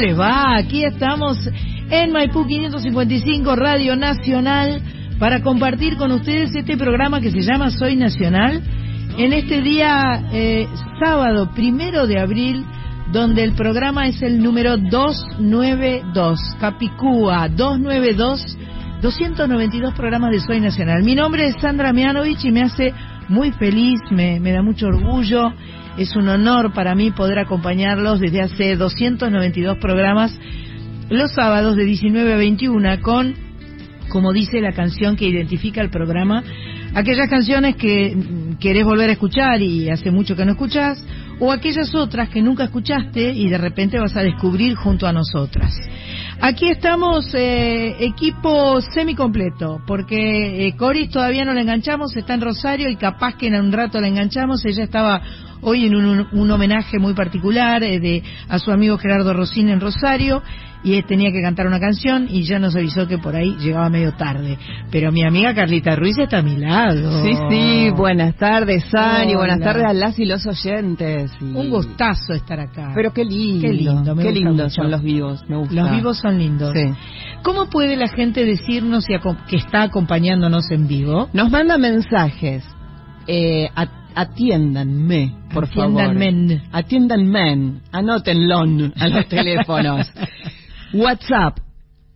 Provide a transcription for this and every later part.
noche. ¿Cómo les va? Aquí estamos en Maipú 555 Radio Nacional para compartir con ustedes este programa que se llama Soy Nacional en este día eh, sábado primero de abril donde el programa es el número 292, Capicúa 292, 292 programas de Soy Nacional. Mi nombre es Sandra Mianovich y me hace muy feliz, me, me da mucho orgullo es un honor para mí poder acompañarlos desde hace 292 programas los sábados de 19 a 21 con, como dice la canción que identifica el programa, aquellas canciones que querés volver a escuchar y hace mucho que no escuchás, o aquellas otras que nunca escuchaste y de repente vas a descubrir junto a nosotras. Aquí estamos, eh, equipo semicompleto, porque eh, Coris todavía no la enganchamos, está en Rosario y capaz que en un rato la enganchamos, ella estaba hoy en un, homenaje muy particular eh, de, a su amigo Gerardo Rosín en Rosario y tenía que cantar una canción y ya nos avisó que por ahí llegaba medio tarde. Pero mi amiga Carlita Ruiz está a mi lado. Sí, sí, buenas tardes, Sani, buenas tardes a las y los oyentes. Un gustazo estar acá. Pero qué lindo. Qué lindo, qué lindo son los vivos, me gusta. Los vivos son lindos. Sí. ¿Cómo puede la gente decirnos que está acompañándonos en vivo? Nos manda mensajes. Eh, a atiéndanme, por Atiéndanme. favor. Atiéndanme. Anótenlo a los teléfonos. WhatsApp.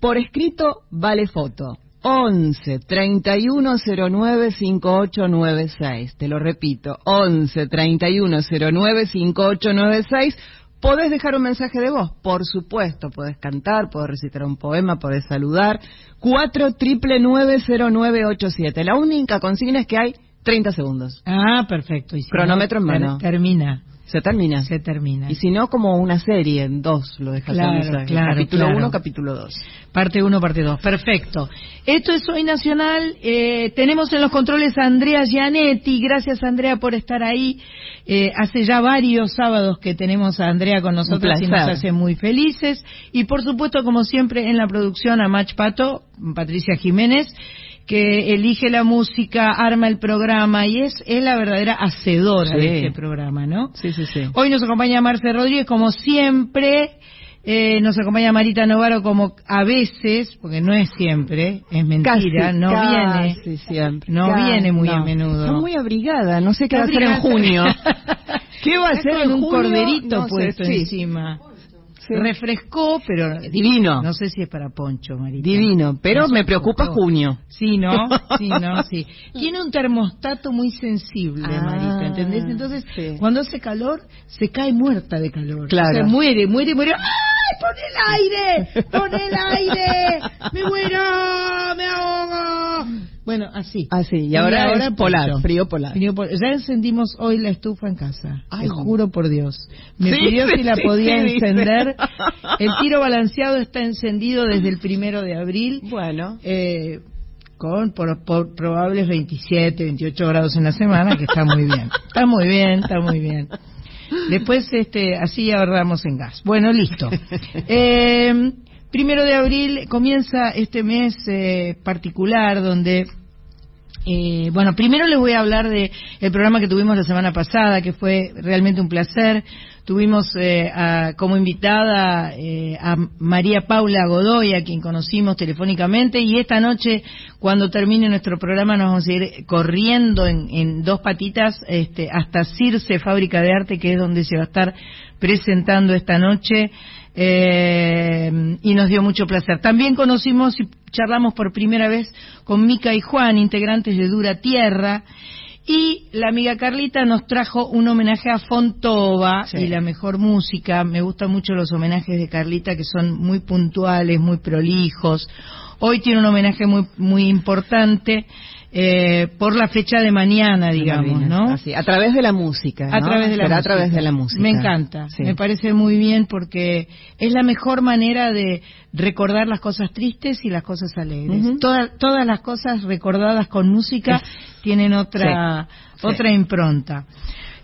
Por escrito vale foto. 11 3109 5896. Te lo repito. 11 3109 5896. Podés dejar un mensaje de voz, por supuesto. Podés cantar, podés recitar un poema, podés saludar. 4 triple 90987. La única consigna es que hay 30 segundos. Ah, perfecto. Cronómetro en mano. Termina. Se termina. Se termina. Y si no, como una serie en dos, lo dejas claro, claro, Capítulo 1, capítulo 2. Parte 1, parte 2. Perfecto. Esto es Hoy Nacional. Eh, tenemos en los controles a Andrea Gianetti. Gracias, Andrea, por estar ahí. Eh, hace ya varios sábados que tenemos a Andrea con nosotros y nos hace muy felices. Y por supuesto, como siempre, en la producción a Match Pato, Patricia Jiménez que elige la música, arma el programa y es, es la verdadera hacedora de este programa, ¿no? Sí, sí, sí. Hoy nos acompaña Marce Rodríguez, como siempre. Eh, nos acompaña Marita Novaro como a veces, porque no es siempre, es mentira, no viene, siempre. no viene muy a menudo. Está muy abrigada, no sé qué va a hacer en junio. ¿Qué va a hacer en un corderito puesto encima? Refrescó, pero divino. No sé si es para Poncho, Marita. Divino, pero me preocupa junio. Sí, ¿no? Sí, ¿no? Sí. Tiene un termostato muy sensible, ah, Marita, ¿entendés? Entonces, cuando hace calor, se cae muerta de calor. Claro. Se muere, muere, muere. ¡Ay, pon el aire! ¡Pon el aire! ¡Me muero! ¡Me ahogo! Bueno, así. Así, y ahora, ahora polar, frío polar. Ya encendimos hoy la estufa en casa. Ay, Te juro por Dios. Me pidió si la podía encender. El tiro balanceado está encendido desde el primero de abril. Bueno. Eh, con por, probables 27, 28 grados en la semana, que está muy bien. Está muy bien, está muy bien. Después, este, así ahorramos en gas. Bueno, listo. Eh, Primero de abril comienza este mes eh, particular donde eh, bueno, primero les voy a hablar de programa que tuvimos la semana pasada, que fue realmente un placer. Tuvimos eh, como invitada a María Paula Godoy, a quien conocimos telefónicamente, y esta noche, cuando termine nuestro programa, nos vamos a ir corriendo en, dos patitas este, hasta Circe, Fábrica de Arte, que es donde se va a estar presentando esta noche eh, y nos dio mucho placer. También conocimos y charlamos por primera vez con Mica y Juan, integrantes de Dura Tierra, y la amiga Carlita nos trajo un homenaje a Fontova y la mejor música. Me gustan mucho los homenajes de Carlita que son muy puntuales, muy prolijos. Hoy tiene un homenaje muy, muy importante eh, por la fecha de mañana, digamos, ¿no? Así, a través de la música. A través de la música. a través de la música. Me encanta, me parece muy bien porque es la mejor manera de recordar las cosas tristes y las cosas alegres. todas las cosas recordadas con música tienen otra, otra impronta.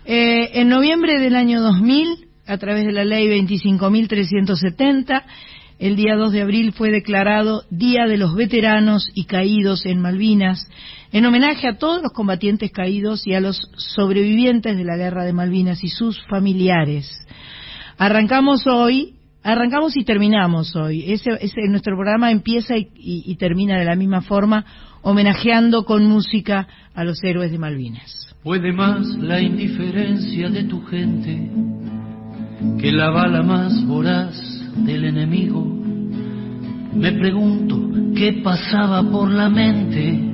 Eh, en noviembre del año 2000, a través de la ley 25.370, el día 2 de abril fue declarado Día de los Veteranos y Caídos en Malvinas, en homenaje a todos los combatientes caídos y a los sobrevivientes de la Guerra de Malvinas y sus familiares. Arrancamos hoy arrancamos y terminamos hoy. Ese, ese nuestro programa empieza y, termina de la misma forma, homenajeando con música a los héroes de Malvinas. Puede más la indiferencia de tu gente que la bala más voraz del enemigo. Me pregunto qué pasaba por la mente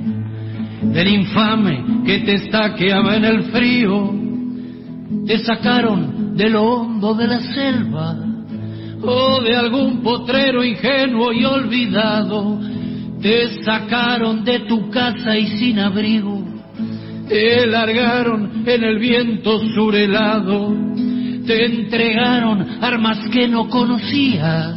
del infame que te estaqueaba en el frío. Te sacaron de lo hondo de la selva o de algún potrero ingenuo y olvidado. Te sacaron de tu casa y sin abrigo. Te largaron en el viento surelado. Te entregaron armas que no conocías,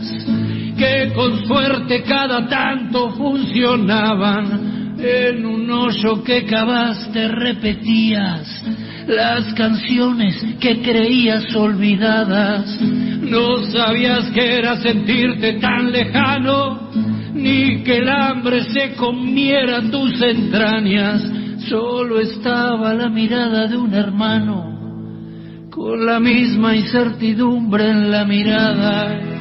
que con suerte cada tanto funcionaban en un hoyo que cavaste repetías las canciones que creías olvidadas. No sabías que era sentirte tan lejano, ni que el hambre se comiera tus entrañas. Solo estaba la mirada de un hermano, con la misma incertidumbre en la mirada.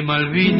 De Malvinas.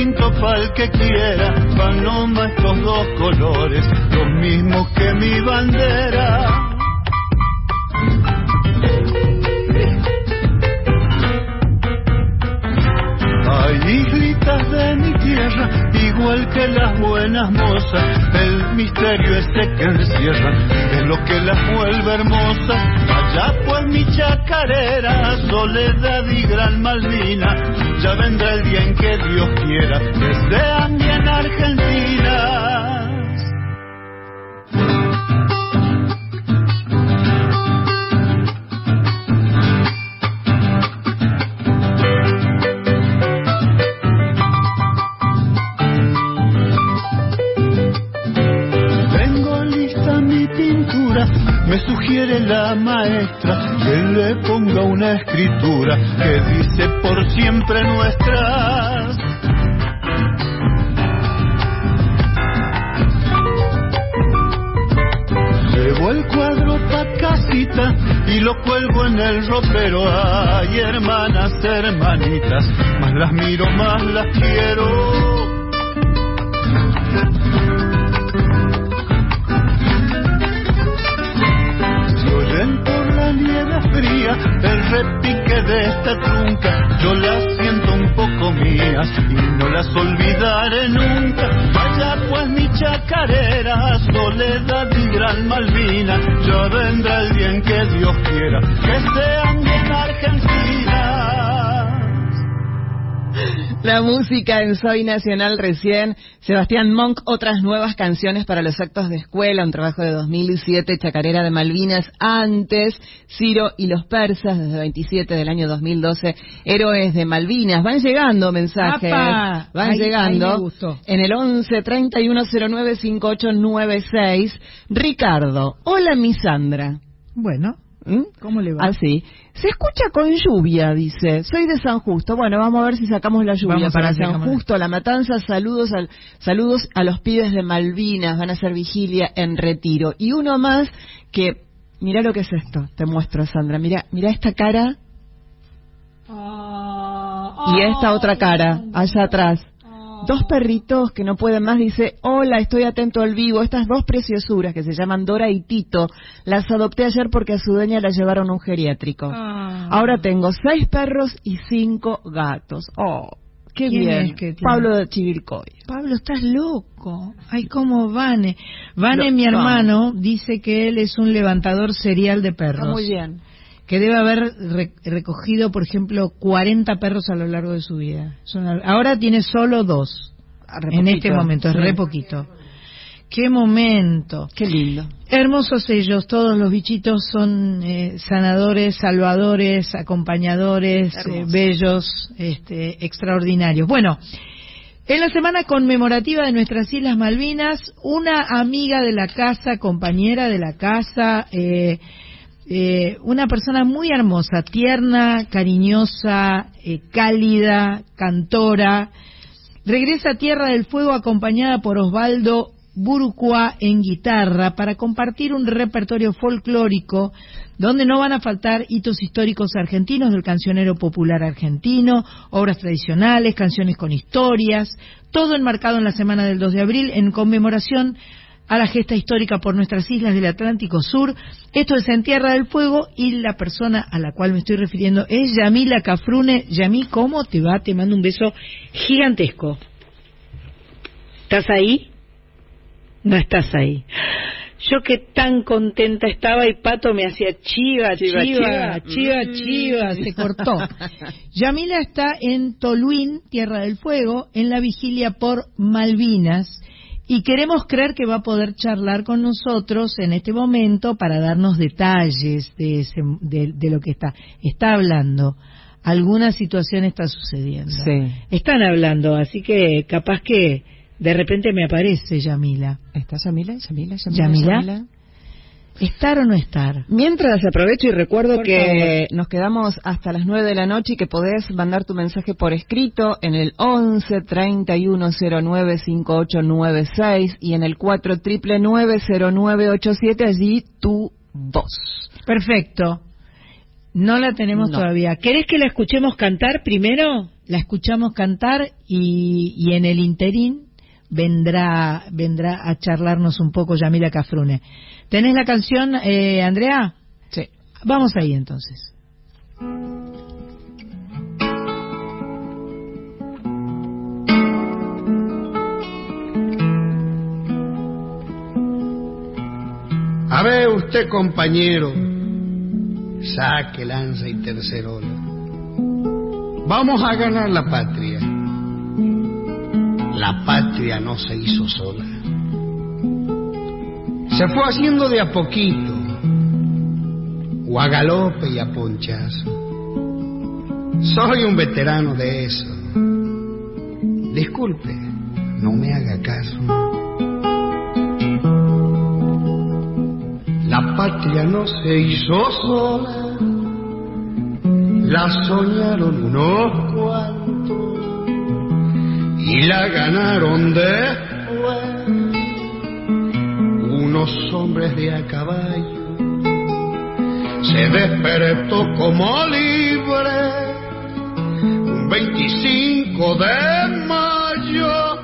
Pinto pa'l que quiera, van nomás estos dos colores, los mismos que mi bandera. Igual que las buenas mozas, el misterio ese que encierra es lo que las vuelve hermosas. Allá pues mi chacarera, soledad y gran Malvina, ya vendrá el día en que Dios quiera que sean bien argentinas. Que le ponga una escritura que dice por siempre nuestras. Llevo el cuadro pa' casita y lo cuelgo en el ropero. Ay, hermanas, hermanitas, más las miro, más las quiero. El repique de esta trunca, yo las siento un poco mías y no las olvidaré nunca. Vaya pues mi chacarera, soledad y gran Malvina, ya vendrá el día en que Dios quiera que sean bien argentinas. La música en Soy Nacional recién. Sebastián Monk, otras nuevas canciones para los actos de escuela, un trabajo de 2007, Chacarera de Malvinas, antes, Ciro y los persas, desde 27 del año 2012, Héroes de Malvinas. Van llegando mensajes, ¡Apa! van Ahí- llegando. ahí. En el 11 3109 5896, Ricardo, hola mi Sandra. Bueno, ¿Mm? ¿cómo le va? Así. Se escucha con lluvia, dice. Soy de San Justo. Bueno, vamos a ver si sacamos la lluvia Vamos para San Justo, La Matanza. Saludos, al, saludos a los pibes de Malvinas. Van a hacer vigilia en retiro. Y uno más que... Mira lo que es esto. Te muestro, Sandra. Mira, mira esta cara y esta otra cara, allá atrás. Dos perritos que no pueden más, dice, hola, estoy atento al vivo. Estas dos preciosuras que se llaman Dora y Tito, las adopté ayer porque a su dueña la llevaron a un geriátrico. Ah. Ahora tengo seis perros y cinco gatos. Oh, qué ¿Quién bien. es que tiene? Pablo de Chivilcoy. Pablo, estás loco. Ay, cómo Vane. Vane, Lo- mi hermano, dice que él es un levantador serial de perros. Está muy bien. Que debe haber re- recogido, por ejemplo, 40 perros a lo largo de su vida. Son ahora tiene solo dos. Ah, En este momento, es re poquito. Qué momento. Qué lindo. Hermosos ellos, todos los bichitos son eh, sanadores, salvadores, acompañadores, eh, bellos, este, extraordinarios. Bueno, en la semana conmemorativa de nuestras Islas Malvinas, una amiga de la casa, compañera de la casa, eh, eh, una persona muy hermosa, tierna, cariñosa, eh, cálida, cantora, regresa a Tierra del Fuego acompañada por Osvaldo Burucua en guitarra para compartir un repertorio folclórico donde no van a faltar hitos históricos argentinos del cancionero popular argentino, obras tradicionales, canciones con historias, todo enmarcado en la semana del 2 de abril en conmemoración a la gesta histórica por nuestras islas del Atlántico Sur. Esto es en Tierra del Fuego y la persona a la cual me estoy refiriendo es Yamila Cafrune. Yamí, ¿cómo te va? Te mando un beso gigantesco. ¿Estás ahí? No estás ahí. Yo que tan contenta estaba y Pato me hacía chiva, chiva, chiva, chiva, chiva, se cortó. Yamila está en Toluín, Tierra del Fuego, en la vigilia por Malvinas y queremos creer que va a poder charlar con nosotros en este momento para darnos detalles de, ese- de- de lo que está. Está hablando. Alguna situación está sucediendo. Sí. Están hablando, así que capaz que de repente me aparece Yamila. ¿Está Yamila? Yamila, Yamila. Yamila. ¿Estar o no estar? Mientras aprovecho y recuerdo que nos quedamos hasta las 9 de la noche y que podés mandar tu mensaje por escrito en el 11 3109 5896 y en el 4 0987 allí tu voz. Perfecto. No la tenemos todavía. ¿Querés que la escuchemos cantar primero? La escuchamos cantar y, y en el interín vendrá vendrá a charlarnos un poco Yamila Cafrune. ¿Tenés la canción, eh, Andrea? Sí. Vamos ahí entonces. A ver usted, compañero, saque, lanza y tercerola. Vamos a ganar la patria. La patria no se hizo sola se fue haciendo de a poquito, o a galope y a ponchazo. Soy un veterano de eso. Disculpe, no me haga caso. La patria no se hizo sola, la soñaron unos cuantos y la ganaron después unos hombres de a caballo. Se despertó como libre un 25 de mayo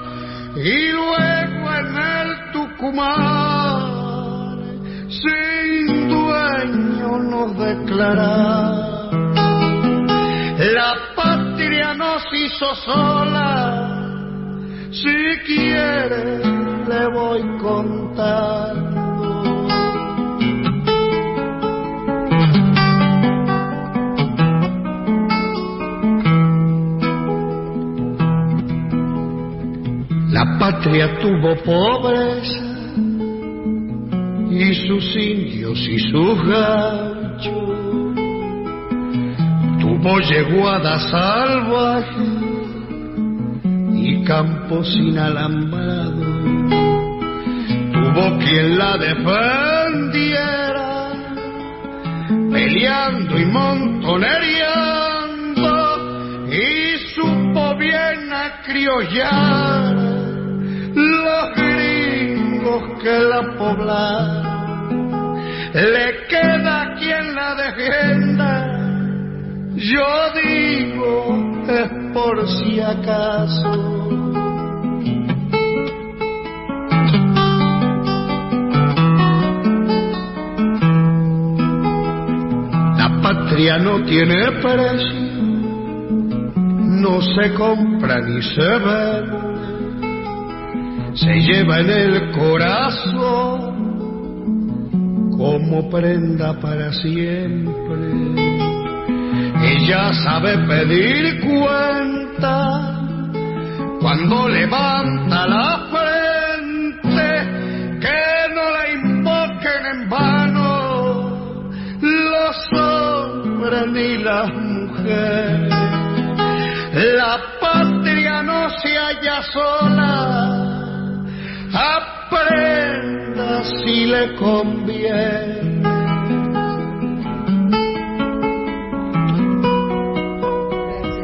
y luego en el Tucumán sin dueño nos declararon la patria nos hizo sola si quiere le voy contando. La patria tuvo pobreza y sus indios y sus gachos. Tuvo yeguada salvaje y campos sin alambrado. Tuvo quien la defendiera, peleando y montonereando, y supo bien acriollar los gringos que la poblaron. Le queda quien la defienda, yo digo es por si acaso. No tiene precio, no se compra ni se vende, se lleva en el corazón como prenda para siempre. Ella sabe pedir cuenta cuando levanta la las mujeres. La patria no se halla sola, aprenda si le conviene.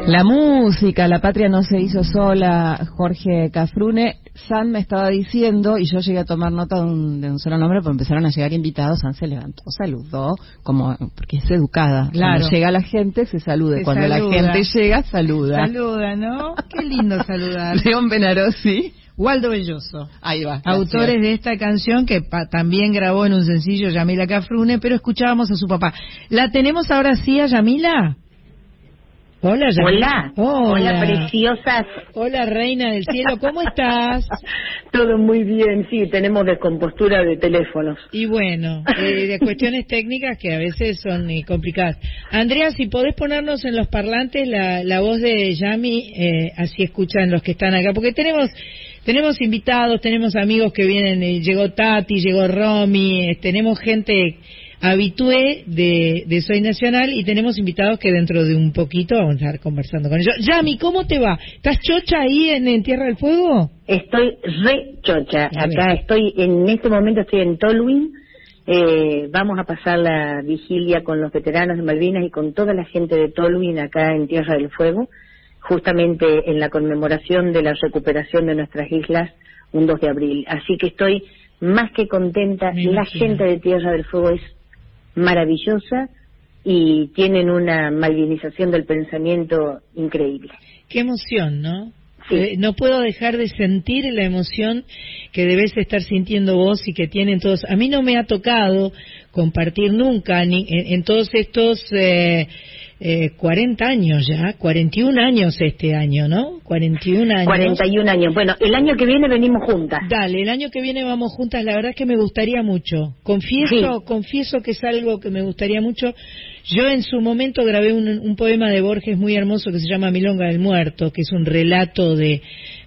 La música, la patria no se hizo sola, Jorge Cafrune. San me estaba diciendo, y yo llegué a tomar nota de un, de un solo nombre, porque empezaron a llegar invitados. San se levantó, saludó, como porque es educada. Claro. Cuando llega la gente, se salude. Se Cuando saluda. la gente llega, saluda. Saluda, ¿no? Qué lindo saludar. León Benarosi. Waldo Belloso. Ahí va. gracias. Autores de esta canción que pa- también grabó en un sencillo Yamila Cafrune, pero escuchábamos a su papá. ¿La tenemos ahora sí a Yamila? Hola. Hola, hola preciosas. Hola, reina del cielo, ¿cómo estás? Todo muy bien, sí, tenemos descompostura de teléfonos. Y bueno, eh, de cuestiones técnicas que a veces son eh, complicadas. Andrea, si podés ponernos en los parlantes la, la voz de Yami, eh, así escuchan los que están acá, porque tenemos tenemos invitados, tenemos amigos que vienen, eh, llegó Tati, llegó Romy, eh, tenemos gente habitué de, de Soy Nacional y tenemos invitados que dentro de un poquito vamos a estar conversando con ellos. Yami, ¿cómo te va? ¿Estás chocha ahí en, en Tierra del Fuego? Estoy re chocha. A ver. Acá estoy, en este momento estoy en Tolwyn Eh, vamos a pasar la vigilia con los veteranos de Malvinas y con toda la gente de Tolwyn acá en Tierra del Fuego, justamente en la conmemoración de la recuperación de nuestras islas un 2 de abril. Así que estoy más que contenta. La gente de Tierra del Fuego es maravillosa y tienen una malvinización del pensamiento increíble. Qué emoción, ¿no? Eh, no puedo dejar de sentir la emoción que debes estar sintiendo vos y que tienen todos. A mí no me ha tocado compartir nunca ni, en, todos estos eh, eh, 40 años ya, 41 años este año, ¿no? 41 años. 41 años. Bueno, el año que viene venimos juntas. Dale, el año que viene vamos juntas. La verdad es que me gustaría mucho. Confieso, confieso que es algo que me gustaría mucho. Yo en su momento grabé un, un, poema de Borges muy hermoso que se llama Milonga del Muerto, que es un relato de,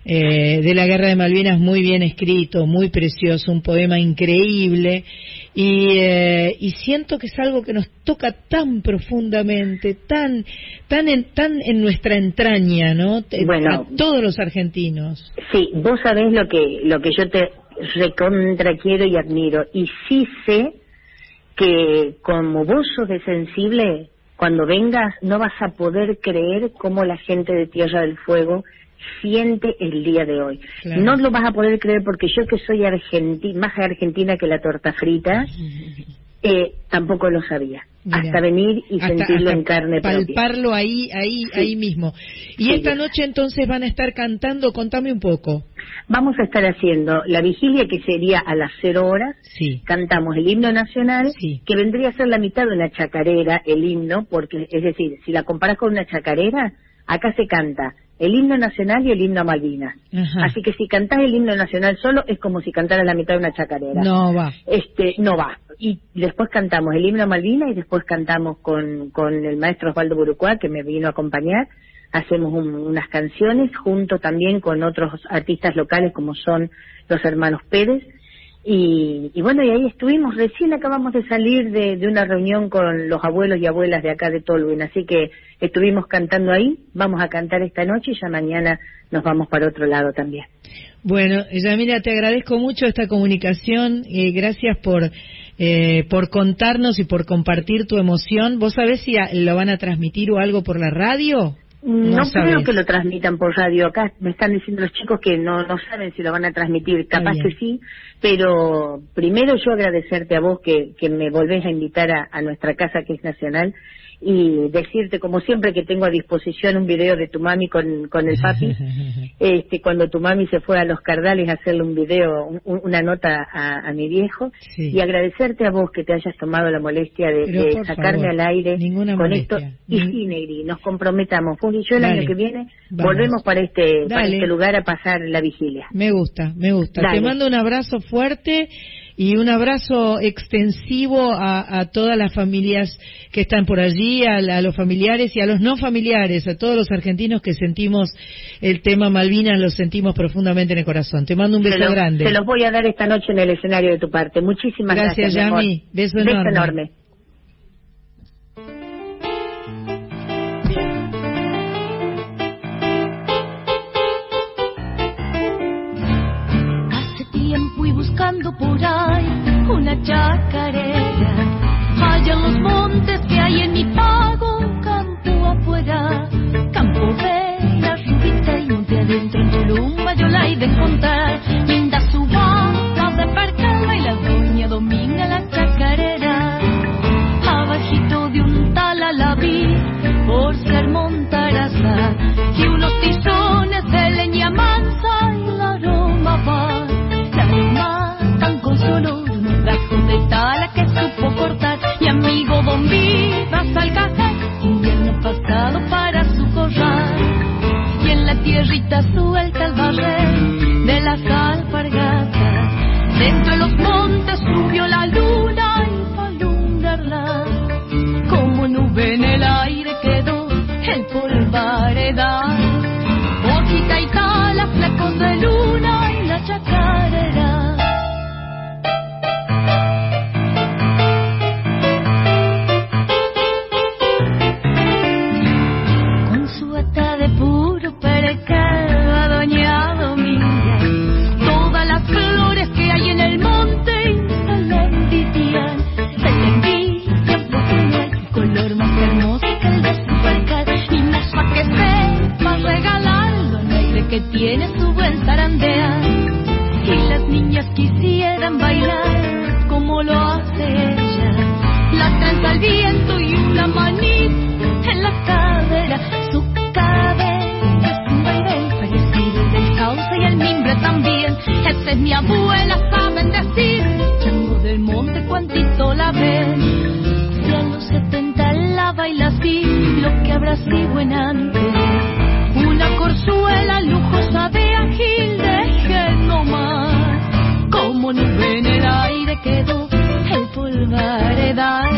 eh, de la Guerra de Malvinas muy bien escrito, muy precioso, un poema increíble. Y, eh, y siento que es algo que nos toca tan profundamente, tan, tan, en, tan en nuestra entraña, ¿no? Bueno, a todos los argentinos. Sí, vos sabés lo que, lo que yo te recontra quiero y admiro. Y sí sé que como vos sos de sensible, cuando vengas no vas a poder creer cómo la gente de Tierra del Fuego siente el día de hoy. No lo vas a poder creer porque yo que soy más argentina que la torta frita, eh, tampoco lo sabía. hasta venir y sentirlo en carne palparlo ahí, ahí, ahí mismo. Y esta noche entonces van a estar cantando, contame un poco. Vamos a estar haciendo la vigilia que sería a las cero horas. Sí. Cantamos el himno nacional, que vendría a ser la mitad de una chacarera, el himno, porque es decir, si la comparas con una chacarera, acá se canta el himno nacional y el himno a Malvinas. Así que si cantás el himno nacional solo es como si cantaras la mitad de una chacarera. No va. Este, no va. Y después cantamos el himno a Malvinas y después cantamos con, con el maestro Osvaldo Burucuá, que me vino a acompañar. Hacemos unas canciones junto también con otros artistas locales como son los hermanos Pérez y, bueno, y ahí estuvimos, recién acabamos de salir de, una reunión con los abuelos y abuelas de acá de Tolwyn, así que estuvimos cantando ahí, vamos a cantar esta noche y ya mañana nos vamos para otro lado también. Bueno, Yamila, te agradezco mucho esta comunicación y gracias por, eh, por contarnos y por compartir tu emoción. ¿Vos sabés si lo van a transmitir o algo por la radio? No, creo que lo transmitan por radio. Acá me están diciendo los chicos que no, no saben si lo van a transmitir. Capaz que sí, pero primero yo agradecerte a vos que, que me volvés a invitar a, a nuestra casa que es nacional y decirte como siempre que tengo a disposición un video de tu mami con, con el papi este cuando tu mami se fue a los Cardales a hacerle un video una nota a, a mi viejo y agradecerte a vos que te hayas tomado la molestia de, sacarme al aire con esto. y sí Negri nos comprometamos. Vos y yo el año que viene. volvemos para este para este lugar a pasar la vigilia. Me gusta me gusta. Te mando un abrazo fuerte y un abrazo extensivo a, todas las familias que están por allí, a, los familiares y a los no familiares, a todos los argentinos que sentimos el tema Malvinas, lo sentimos profundamente en el corazón. Te mando un beso grande. Te los voy a dar esta noche en el escenario de tu parte. Muchísimas gracias. Gracias, Yami. Beso enorme. Beso enorme. buscando por ahí una chacarera. Allá en los montes que hay en mi pago un campo afuera. Campo vela, rubita y monte adentro en Columba yo la he de encontrar. Linda su banda de percala y la doña Dominga la chacarera. Abajito de un tala la vi por ser montaraza y unos tizones que supo cortar. Y amigo Bombi vas al cazar, invierno pasado para su corral. Y en la tierrita suelta el barrer de las alpargatas. Dentro de los montes subió la luna y para alumbrarla como nube en el que tiene su buen zarandear. Y las niñas quisieran bailar como lo hace ella. La trenza al viento y una manita en la cadera. Su cabeza es un baile parecido del cauce y el mimbre también. Esa es mi abuela, saben decir. Chango del monte, cuantito la ven. Si a los 70 la baila así, lo que habrá sido en antes corzuela lujosa de agil de nomás. Como nube en el aire quedó el polvaredal.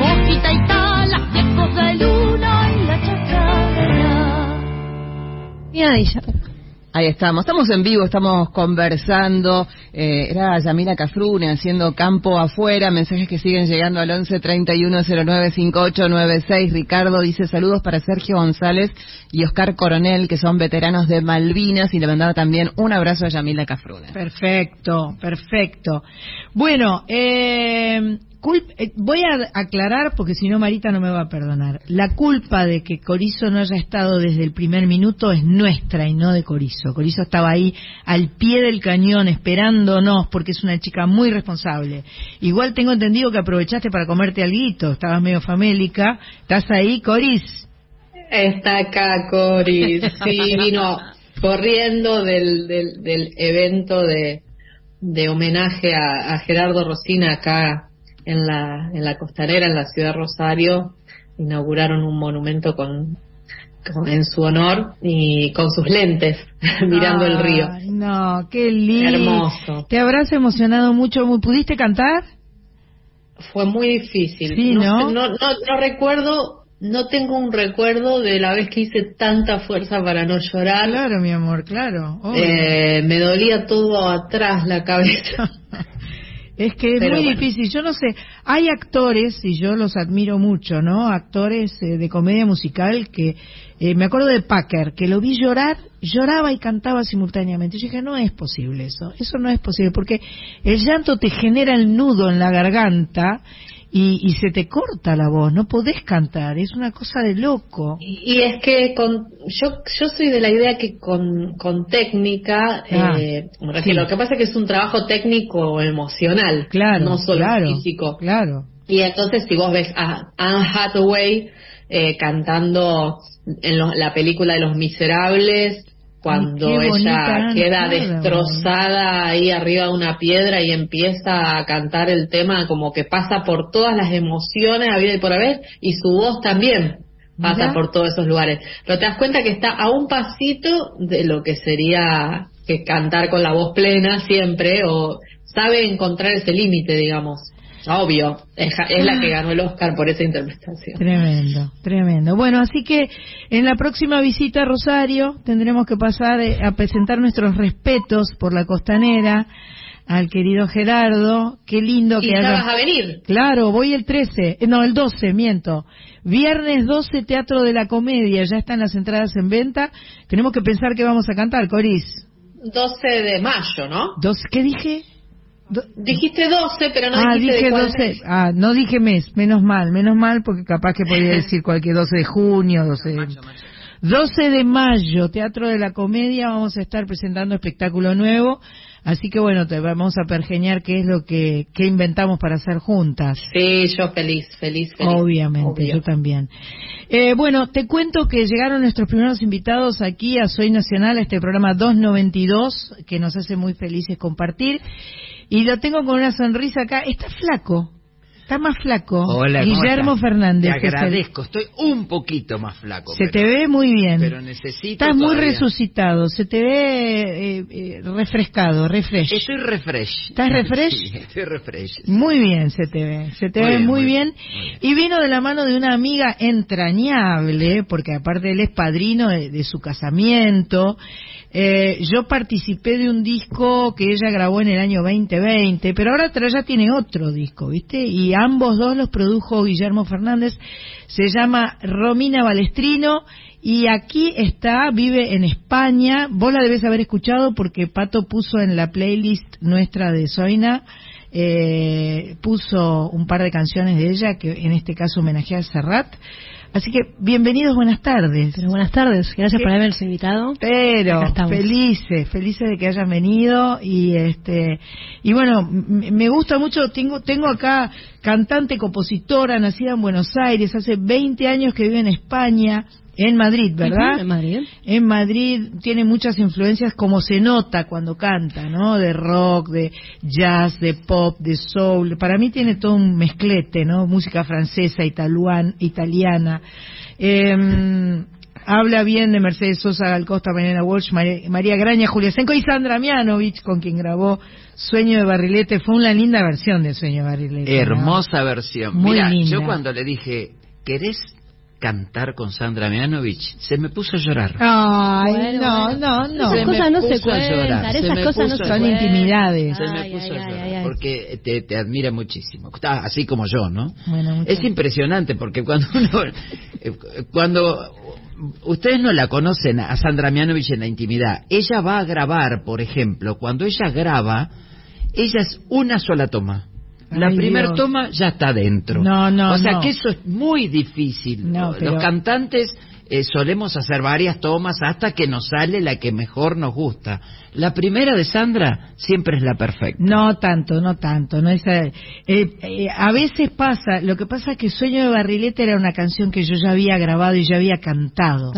Hojita y tala, ecos de luna y la chacarera. Y ahí ya. Ahí estamos, estamos en vivo, estamos conversando. Eh, era Yamila Cafrune haciendo campo afuera, mensajes que siguen llegando al 11 31 09 5896. Ricardo dice saludos para Sergio González y Oscar Coronel, que son veteranos de Malvinas, y le mandaba también un abrazo a Yamila Cafrune. Perfecto, perfecto. Bueno, eh, eh, voy a aclarar porque si no Marita no me va a perdonar. La culpa de que Corizo no haya estado desde el primer minuto es nuestra y no de Corizo. Corizo estaba ahí al pie del cañón esperándonos porque es una chica muy responsable. Igual tengo entendido que aprovechaste para comerte algo, estabas medio famélica. ¿Estás ahí, Coris? Está acá, Coris. Sí, vino corriendo del, del, evento de, de homenaje a, a Gerardo Rosina acá en la, en la costanera, en la ciudad de Rosario, inauguraron un monumento con, en su honor y con sus lentes mirando el río. No, qué lindo. Hermoso. ¿Te habrás emocionado mucho? ¿Pudiste cantar? Fue muy difícil. Sí, ¿no? No, no, recuerdo, no tengo un recuerdo de la vez que hice tanta fuerza para no llorar. Claro, mi amor, claro. Eh, me dolía todo atrás la cabeza. Es que es muy difícil. Yo no sé, hay actores, y yo los admiro mucho, ¿no? Actores eh, de comedia musical que, eh, me acuerdo de Packer, que lo vi llorar, lloraba y cantaba simultáneamente. Yo dije, no es posible eso, eso no es posible, porque el llanto te genera el nudo en la garganta y, se te corta la voz, no podés cantar, es una cosa de loco. Y, es que con, yo, yo soy de la idea que con, con técnica, ah, eh, lo que pasa es que es un trabajo técnico emocional, claro, no solo claro, físico. Claro. Y entonces si vos ves a Anne Hathaway eh, cantando en la película de Los Miserables, cuando ella queda destrozada ahí arriba de una piedra y empieza a cantar el tema como que pasa por todas las emociones a vida y por haber y su voz también pasa por todos esos lugares. Pero te das cuenta que está a un pasito de lo que sería que cantar con la voz plena siempre o sabe encontrar ese límite, digamos. Obvio, es, la que ganó el Oscar por esa interpretación. Tremendo, tremendo. Bueno, así que en la próxima visita a Rosario tendremos que pasar eh, a presentar nuestros respetos por la costanera al querido Gerardo. Qué lindo que ¿Y vas a venir? Claro, voy el 13, eh, no, el 12, miento. Viernes 12, Teatro de la Comedia, ya están las entradas en venta. Tenemos que pensar que vamos a cantar, Coris. 12 de mayo, ¿no? ¿Qué dije? Dijiste 12, pero no ah, dijiste dije 12. Ah, no dije mes, menos mal, menos mal, porque capaz que podía decir cualquier 12 de junio, 12 de... 12 de mayo, Teatro de la Comedia, vamos a estar presentando espectáculo nuevo, así que bueno, te vamos a pergeñar qué es lo que, que inventamos para hacer juntas. Sí, yo feliz, feliz, feliz. Obviamente, yo también. Eh, bueno, te cuento que llegaron nuestros primeros invitados aquí a Soy Nacional, a este programa 292, que nos hace muy felices compartir. Y lo tengo con una sonrisa acá. Está flaco. Está más flaco. Hola, Guillermo Fernández. Te agradezco. Estoy un poquito más flaco. Se te ve muy bien. Pero necesito. Estás muy resucitado. Se te ve eh, eh, refrescado, refresh. Estoy refresh. ¿Estás refresh? Sí, estoy refresh. Muy bien se te ve. Se te ve muy, bien, Y vino de la mano de una amiga entrañable, porque aparte él es padrino de su casamiento. Eh, yo participé de un disco que ella grabó en el año 2020, pero ahora ya tiene otro disco, ¿viste? Y ambos dos los produjo Guillermo Fernández. Se llama Romina Balestrino y aquí está, vive en España. Vos la debes haber escuchado porque Pato puso en la playlist nuestra de Soina, eh, puso un par de canciones de ella, que en este caso homenajea a Serrat. Así que bienvenidos, buenas tardes. Pero buenas tardes, gracias por habernos invitado. Pero felices, felices de que hayan venido y este y bueno, me gusta mucho, tengo tengo acá cantante, compositora, nacida en Buenos Aires, hace 20 años que vive en España, en Madrid, ¿verdad? en Madrid. En Madrid tiene muchas influencias como se nota cuando canta, ¿no? De rock, de jazz, de pop, de soul. Para mí tiene todo un mezclete, ¿no? Música francesa, italuan, italiana. Eh, habla bien de Mercedes Sosa, Galcosta, Mariana Walsh, María, Graña, Julia Senko y Sandra Mianovich, con quien grabó Sueño de Barrilete. Fue una linda versión de Sueño de Barrilete. Hermosa versión. Muy Mira, linda. yo cuando le dije, ¿querés cantar con Sandra Mianovich, se me puso a llorar. Ay, Bueno, no, no, no. Esas cosas no se puso a llorar, cuentan, esas me cosas no Son intimidades. Se me puso ay, a llorar, ay, ay. porque te, te admira muchísimo. Está así como yo, ¿no? Bueno, Es impresionante porque cuando uno, cuando ustedes no la conocen a Sandra Mianovich en la intimidad, ella va a grabar, por ejemplo, cuando ella graba, ella es una sola toma. La primera toma ya está dentro. No, no, O sea no. que eso es muy difícil. No, Los pero- cantantes eh, solemos hacer varias tomas hasta que nos sale la que mejor nos gusta. La primera de Sandra siempre es la perfecta. No tanto, no tanto. No es, eh, eh, a veces pasa, lo que pasa es que Sueño de Barrilete era una canción que yo ya había grabado y ya había cantado.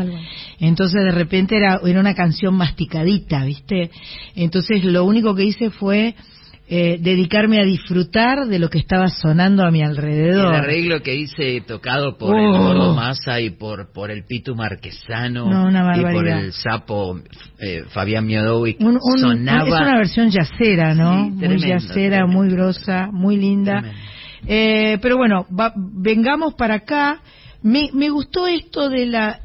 Entonces de repente era, era una canción masticadita, ¿viste? Entonces lo único que hice fue eh, dedicarme a disfrutar de lo que estaba sonando a mi alrededor. El arreglo que hice tocado por el Oh. Gordo Massa y por, por el Pitu Marquesano No, una y por el sapo eh, Fabián Miodovic Un- un- sonaba Es una versión yacera, ¿no? Sí, muy yacera, tremendo. muy grosa, muy linda. Eh, pero bueno, va- vengamos para acá. Me, me gustó esto de la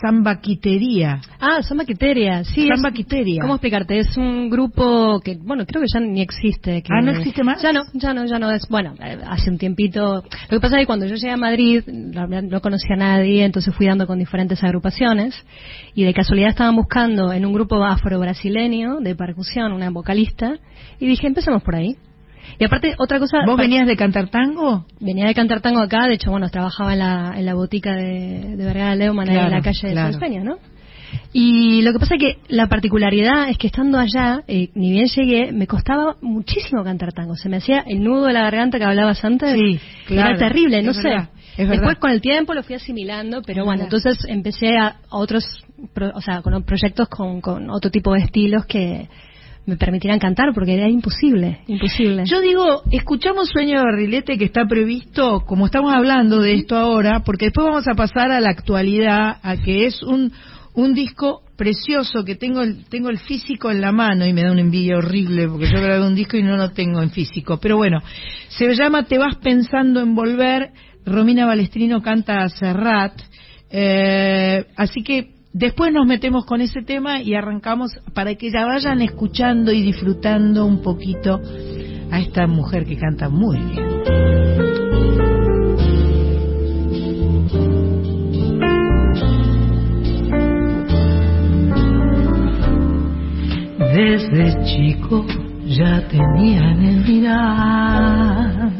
zambaquitería. Ah, Samba Quiteria, sí. es- Samba Quiteria. ¿Cómo explicarte? Es un grupo que, bueno, creo que ya ni existe. que- Ah, ¿no existe más? Ya no, ya no, ya no es. Bueno, hace un tiempito. Lo que pasa es que cuando yo llegué a Madrid, no conocía a nadie, entonces fui dando con diferentes agrupaciones. Y de casualidad estaban buscando en un grupo afro-brasileño de percusión, una vocalista. Y dije, empecemos por ahí. Y aparte, otra cosa. ¿Vos venías de cantar tango? Venía de cantar tango acá, de hecho, bueno, trabajaba en la, en la botica de, de Vergara Leumann, ahí en Claro, la calle de claro. San Peña, ¿no? Y lo que pasa es que la particularidad es que estando allá, eh, ni bien llegué, me costaba muchísimo cantar tango. Se me hacía el nudo de la garganta que hablabas antes. Sí, claro. Era terrible, no Es sé. verdad, es Después verdad. con el tiempo lo fui asimilando, pero Es bueno, verdad. entonces empecé a, a otros, pro- o sea, con proyectos con, con otro tipo de estilos que me permitieran cantar, porque era imposible, imposible. Yo digo, escuchamos Sueño de Barrilete que está previsto, como estamos hablando de esto ahora, porque después vamos a pasar a la actualidad, a que es un, un disco precioso que tengo el, tengo el físico en la mano y me da una envidia horrible porque yo grabé un disco y no lo tengo en físico. Pero bueno, se llama Te vas pensando en volver, Romina Balestrino canta a Serrat, eh, así que después nos metemos con ese tema y arrancamos para que ya vayan escuchando y disfrutando un poquito a esta mujer que canta muy bien. Desde chico ya tenía en el mirar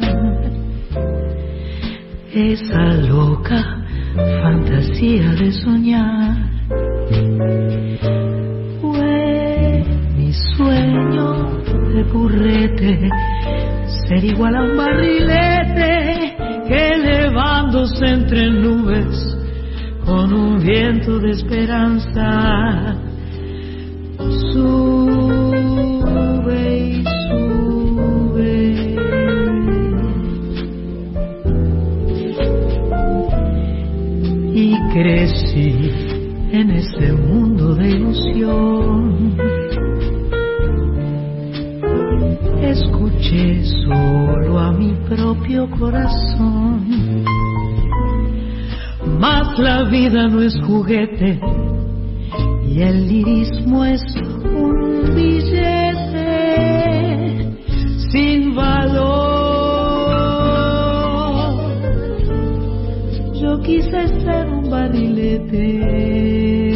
esa loca fantasía de soñar. Fue mi sueño de currete ser igual a un barrilete que elevándose entre nubes con un viento de esperanza sube y sube. Y crecí ese mundo de ilusión. Escuché solo a mi propio corazón. Mas la vida no es juguete y el lirismo es un billete sin valor. Yo quise ser un barilete,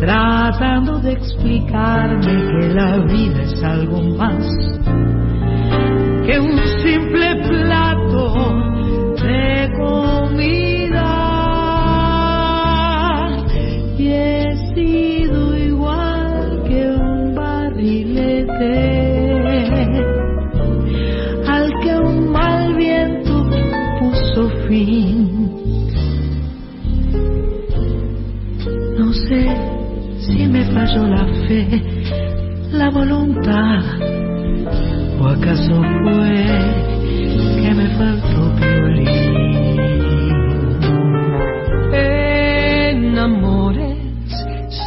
tratando de explicarme que la vida es algo más que un simple plato de comida. La voluntad ¿O acaso fue que me faltó violín? En amores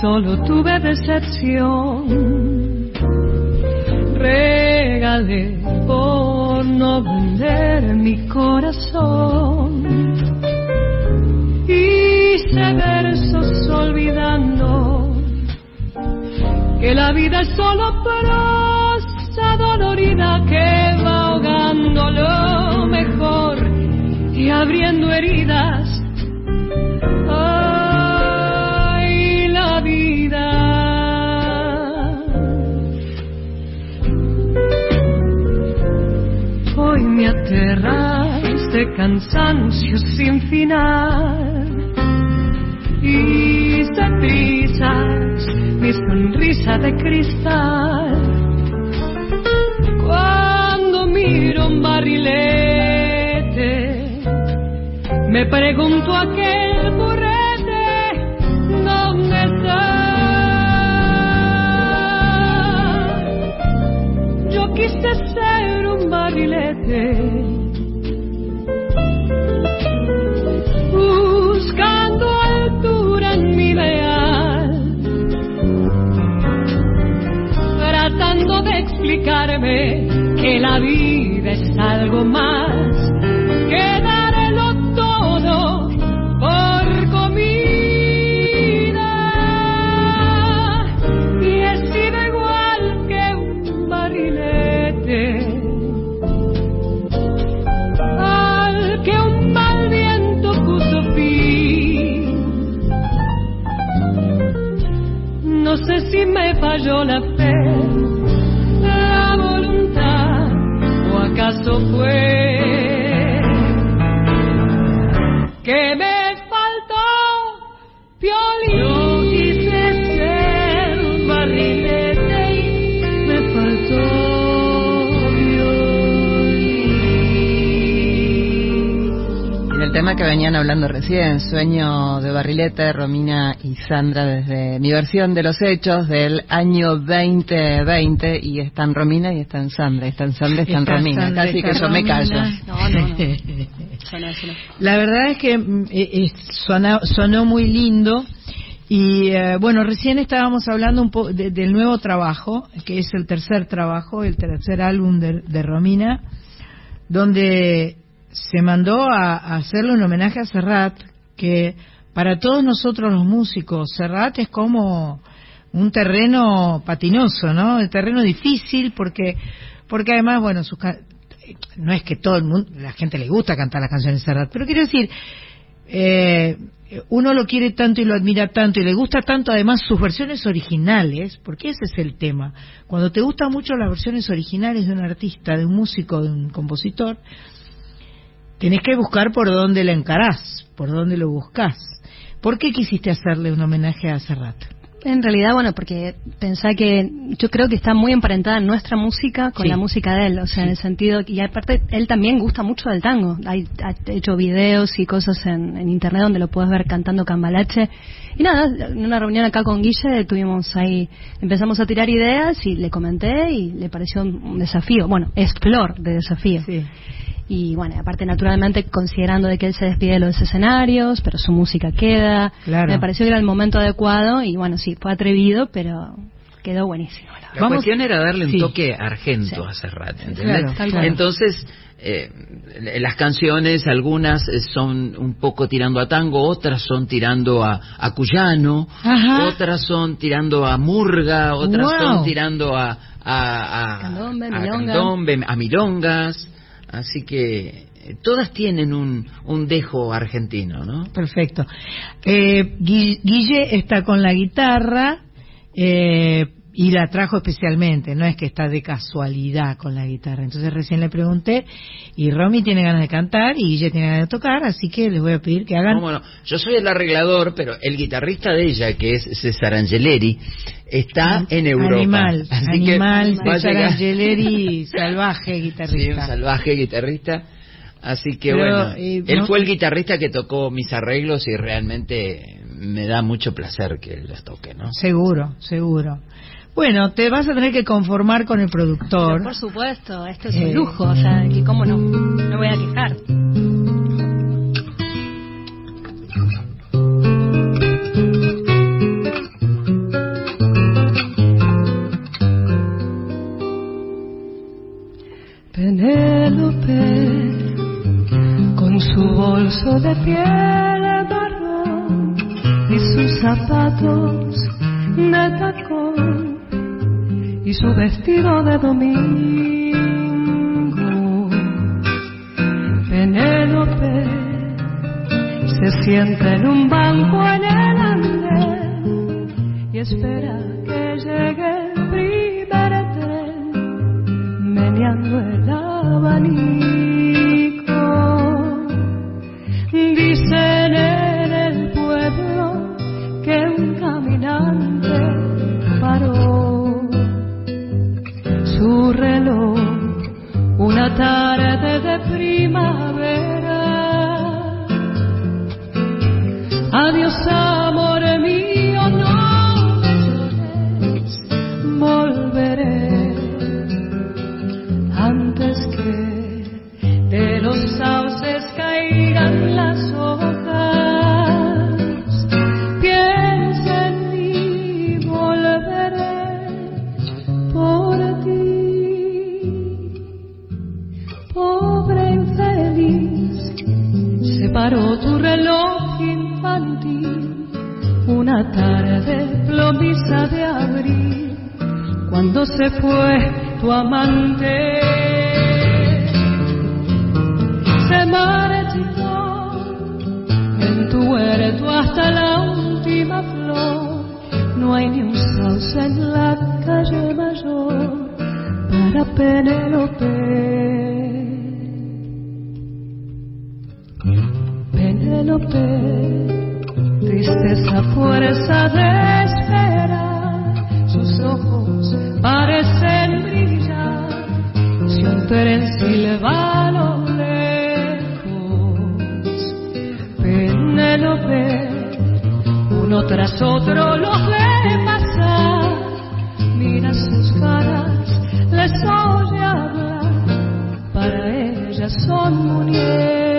solo tuve decepción. Regalé por no vender mi corazón. Hice versos olvidando que la vida es solo para dolorida que va ahogando lo mejor y abriendo heridas. Ay, la vida. Hoy me aterra este cansancio sin final y trizas mi sonrisa de cristal miro un barrilete, me pregunto aquel burrete, ¿dónde está? Yo quise ser un barrilete. Explicarme que la vida es algo más que darlo todo por comida. Y he sido igual que un barrilete. Al que un mal viento puso fin. No sé si me falló la que venían hablando recién, Sueño de Barrilete, Romina y Sandra desde mi versión de los hechos del año 2020 y están Romina y están Sandra, están Sandra y están Romina, casi que yo me callo. No, no, no. La verdad es que mm, eh, eh, sonó, muy lindo y eh, bueno, recién estábamos hablando un poco del nuevo trabajo, que es el tercer trabajo, el tercer álbum de, de Romina, donde se mandó a, hacerle un homenaje a Serrat, que para todos nosotros los músicos, Serrat es como un terreno patinoso, ¿no? El terreno difícil porque porque además, bueno, no es que todo el mundo, la gente le gusta cantar las canciones de Serrat, pero quiero decir, eh, uno lo quiere tanto y lo admira tanto y le gusta tanto además sus versiones originales, porque ese es el tema. Cuando te gustan mucho las versiones originales de un artista, de un músico, de un compositor, tenés que buscar por dónde le encarás, por dónde lo buscas. ¿Por qué quisiste hacerle un homenaje a Serrat? En realidad, bueno, porque pensá que yo creo que está muy emparentada nuestra música con la música de él, o sea, en el sentido, y aparte, él también gusta mucho del tango. Hay, ha hecho videos y cosas en, internet donde lo puedes ver cantando cambalache. Y nada, en una reunión acá con Guille tuvimos ahí, empezamos a tirar ideas y le comenté y le pareció un desafío. Bueno, es flor de desafío. Sí y bueno, aparte naturalmente considerando de que él se despide de los escenarios, pero su música queda, me pareció que era el momento adecuado y bueno, sí, fue atrevido, pero quedó buenísimo. La, cuestión era darle un toque argento a Serrat, ¿entendés? Entonces, eh, las canciones, algunas eh, son un poco tirando a tango, otras son tirando a, a cuyano, otras son tirando a murga, otras son tirando a, a, a, candombe, a milongas. Así que todas tienen un, un dejo argentino, ¿no? Perfecto. Eh, Guille está con la guitarra Eh, y la trajo especialmente, no es que está de casualidad con la guitarra. Entonces recién le pregunté y Romy tiene ganas de cantar y Guille tiene ganas de tocar, así que les voy a pedir que hagan. bueno, yo soy el arreglador, pero el guitarrista de ella, que es César Angeleri, está en Europa. Animal, animal, César Angeleri, salvaje guitarrista. Sí, un salvaje guitarrista. Así que bueno, eh, él fue el guitarrista que tocó mis arreglos y realmente me da mucho placer que los toque, ¿no? Seguro, seguro. Bueno, te vas a tener que conformar con el productor. por supuesto, esto es un eh, lujo, o sea, que cómo no, no voy a quejar. Penélope, con su bolso de piel marrón y sus zapatos de su vestido de domingo. Penélope se sienta en un banco en el andén y espera que llegue el primer tren, meneando el abanico. Tarde de primavera. Adiós se fue tu amante. Se marchitó en tu huerto hasta la última flor. No hay ni un sauce en la calle mayor para Penelope tristeza fuerza de esperar, sus ojos parecen brillar, si un tren lo lejos, Penélope, uno tras otro los ve pasar, mira sus caras, les oye hablar, para ellas son muñecas.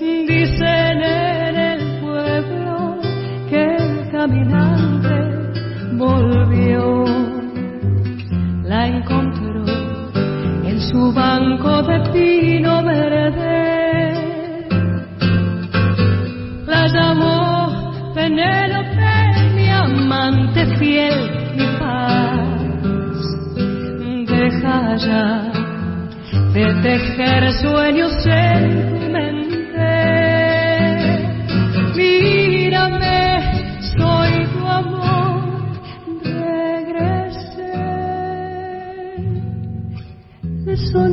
Dicen en el pueblo que el volvió, la encontró en su banco de pino verde. La llamó Penélope, mi amante fiel, mi paz. Deja ya de tejer sueños en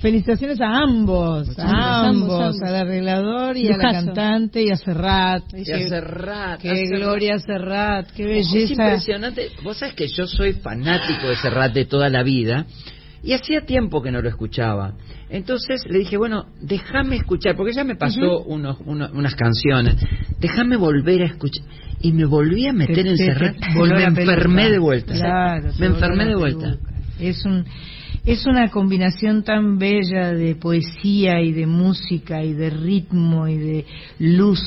Felicitaciones a ambos, a ambos, al arreglador y a la cantante y a Serrat. Y a Serrat. ¡Qué gloria Serrat! ¡Qué belleza! Es impresionante. Vos sabés que yo soy fanático de Serrat de toda la vida y hacía tiempo que no lo escuchaba. Entonces le dije, bueno, déjame escuchar, porque ya me pasó unos, unas canciones, déjame volver a escuchar. Y me volví a meter en Serrat, me enfermé de vuelta. me enfermé de vuelta. Es un es una combinación tan bella de poesía y de música y de ritmo y de luz.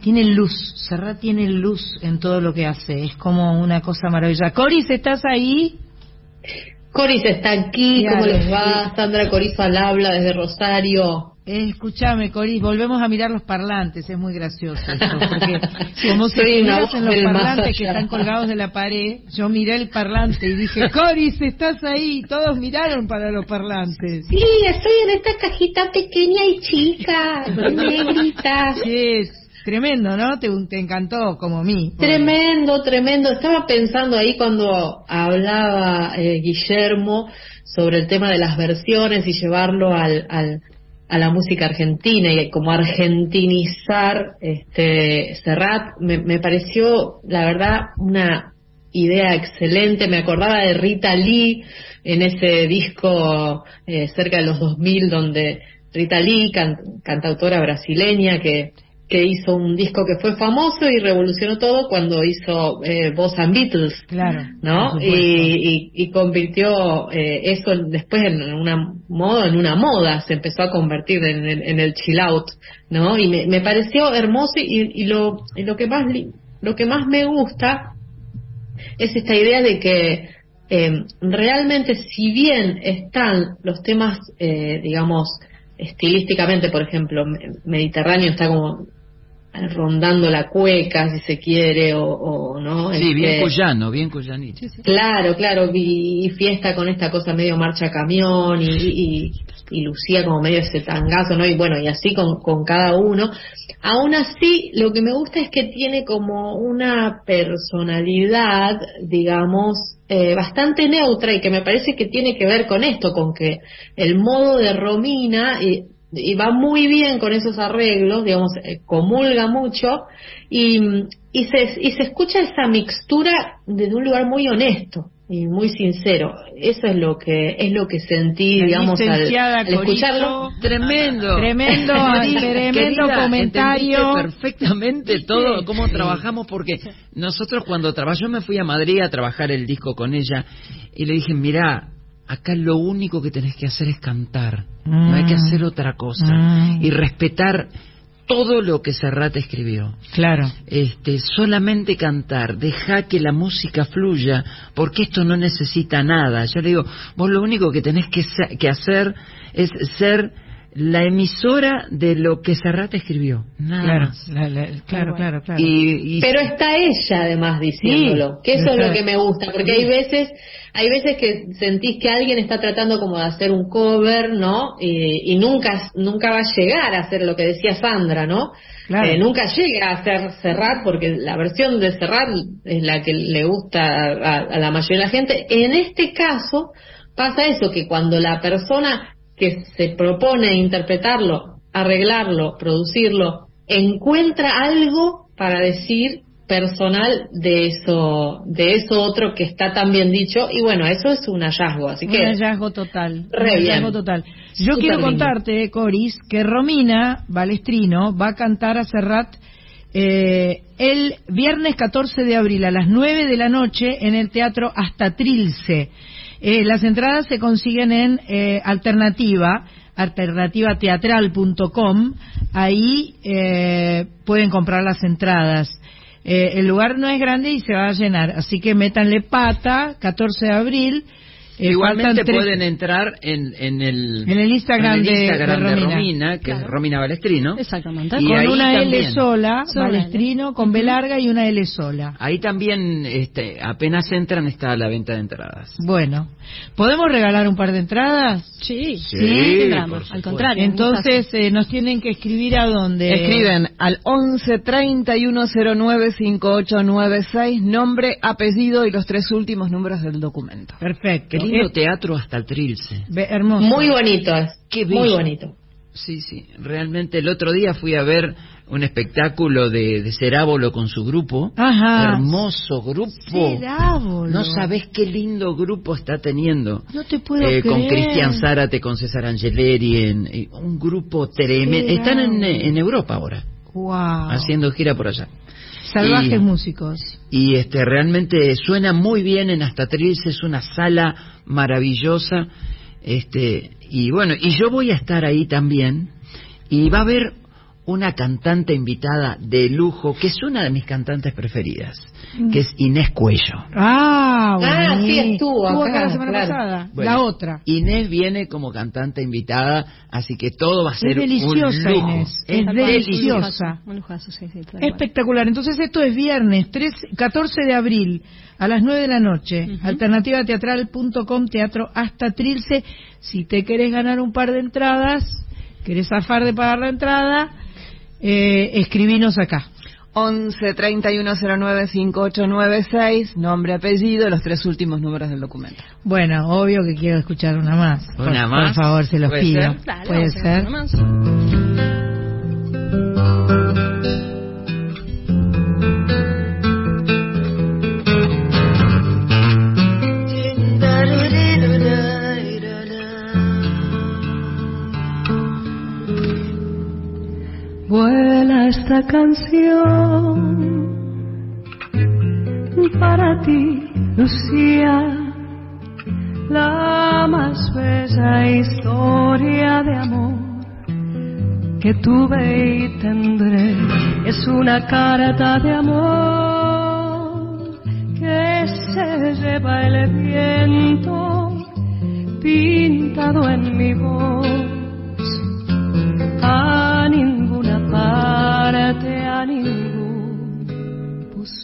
Tiene luz, Serrat tiene luz en todo lo que hace, es como una cosa maravillosa. Coris, ¿estás ahí? Coris está aquí, ¿cómo les va? Sandra Coris al habla desde Rosario. Eh, escúchame, Coris, volvemos a mirar los parlantes, es muy gracioso esto, porque como se en los parlantes que están colgados de la pared, yo miré el parlante y dije, Coris, estás ahí, todos miraron para los parlantes. Sí, estoy en esta cajita pequeña y chica, negrita. Sí, Tremendo, ¿no? Te, encantó como a mí. Tremendo, tremendo. Estaba pensando ahí cuando hablaba eh, Guillermo sobre el tema de las versiones y llevarlo al, al, a la música argentina y como argentinizar este Serrat me, me pareció la verdad una idea excelente me acordaba de Rita Lee en ese disco eh, cerca de los 2000 donde Rita Lee cantautora brasileña que que hizo un disco que fue famoso y revolucionó todo cuando hizo eh, Boss and Beatles, claro, ¿no? Y, y, convirtió eh, eso después en una moda, en una moda, se empezó a convertir en el, en el chill out, ¿no? Y me, me pareció hermoso y, y, lo, y lo que más lo que más me gusta es esta idea de que eh, realmente si bien están los temas, eh, digamos, estilísticamente, por ejemplo, Mediterráneo está como rondando la cueca, si se quiere, o, no. Sí, bien este, cuyano, bien cuyanito. Claro, claro, y, fiesta con esta cosa medio marcha camión y, y, lucía como medio ese tangazo, ¿no? Y bueno, y así con, con cada uno. Aún así, lo que me gusta es que tiene como una personalidad, digamos, eh, bastante neutra y que me parece que tiene que ver con esto, con que el modo de Romina eh, y va muy bien con esos arreglos, digamos, eh, comulga mucho y, y, se, y se escucha esa mixtura desde un lugar muy honesto y muy sincero. Eso es lo que es lo que sentí, digamos, al, escucharlo. Tremendo, tremendo, tremendo comentario. Perfectamente todo cómo trabajamos porque nosotros cuando trabajó yo me fui a Madrid a trabajar el disco con ella y le dije, mira, acá lo único que tenés que hacer es cantar, no hay que mm. hacer otra cosa mm. y respetar todo lo que Serrat escribió. Claro. Este, solamente cantar, deja que la música fluya, porque esto no necesita nada. Yo le digo, vos lo único que tenés que, que hacer es ser la emisora de lo que Serrat escribió. Nada claro, claro, claro, Pero está ella además diciéndolo, que eso es lo que me gusta, porque hay veces, hay veces que sentís que alguien está tratando como de hacer un cover, ¿no? Y, nunca, nunca va a llegar a hacer lo que decía Sandra, ¿no? Eh, nunca llega a ser Serrat porque la versión de Serrat es la que le gusta a, a la mayoría de la gente. En este caso pasa eso, que cuando la persona que se propone interpretarlo, arreglarlo, producirlo, encuentra algo para decir personal de eso de eso otro que está tan bien dicho. Y bueno eso es un hallazgo así que un hallazgo total un hallazgo total. Yo quiero contarte Coris que Romina Balestrino va a cantar a Serrat eh, el viernes 14 de abril a las 9 de la noche en el teatro Hasta Trilce eh, las entradas se consiguen en eh, alternativa, alternativateatral.com. Ahí eh, pueden comprar las entradas. el lugar no es grande y se va a llenar, así que métanle pata, 14 de abril. Eh, Igualmente pueden entrar en, en, el, en el Instagram, de, Romina, que es Romina Balestrino. Exactamente. con una L sola, Balestrino, con B larga y una L sola. Ahí también, este, apenas entran, está la venta de entradas. Bueno, ¿podemos regalar un par de entradas? Sí, sí, al contrario. Entonces, eh, nos tienen que escribir a dónde. Escriben al 11 3109 5896, nombre, apellido y los tres últimos números del documento. Perfecto. Lindo teatro hasta el Trilce. hermoso. Muy bonito. Qué Muy bonito. Sí, sí. Realmente el otro día fui a ver un espectáculo de, de Cerábolo con su grupo. Ajá. Hermoso grupo. Cerábolo. No sabes qué lindo grupo está teniendo. No te puedo eh, creer. Con Cristian Zárate, con César Angeleri, en, eh, un grupo tremendo. Están en, en, Europa ahora. Wow. Haciendo gira por allá. Salvajes y, músicos. Y este realmente suena muy bien en Hasta Trilce, es una sala maravillosa. Este, y bueno, y yo voy a estar ahí también. Y va a haber una cantante invitada de lujo, que es una de mis cantantes preferidas, que es Inés Cuello. Ah, bueno. ah sí, estuvo, estuvo acá, la semana pasada. Bueno, la otra. Inés viene como cantante invitada, así que todo va a ser es deliciosa, un lujo. Inés. Es, es deliciosa. Un lujazo, sí, sí, Espectacular. Entonces esto es viernes 3, 14 de abril a las 9 de la noche. Uh -huh. Alternativateatral.com, teatro hasta Trilce. Si te querés ganar un par de entradas, querés zafar de pagar la entrada, eh, escribinos acá. 11 3109 5896, nombre, apellido, los tres últimos números del documento. Bueno, obvio que quiero escuchar una más. Una por, más. Por favor, se los ¿Puede pido. Ser? Puede ser. Vuela esta canción para ti, Lucía, la más bella historia de amor que tuve y tendré. Es una carta de amor que se lleva el viento pintado en mi voz.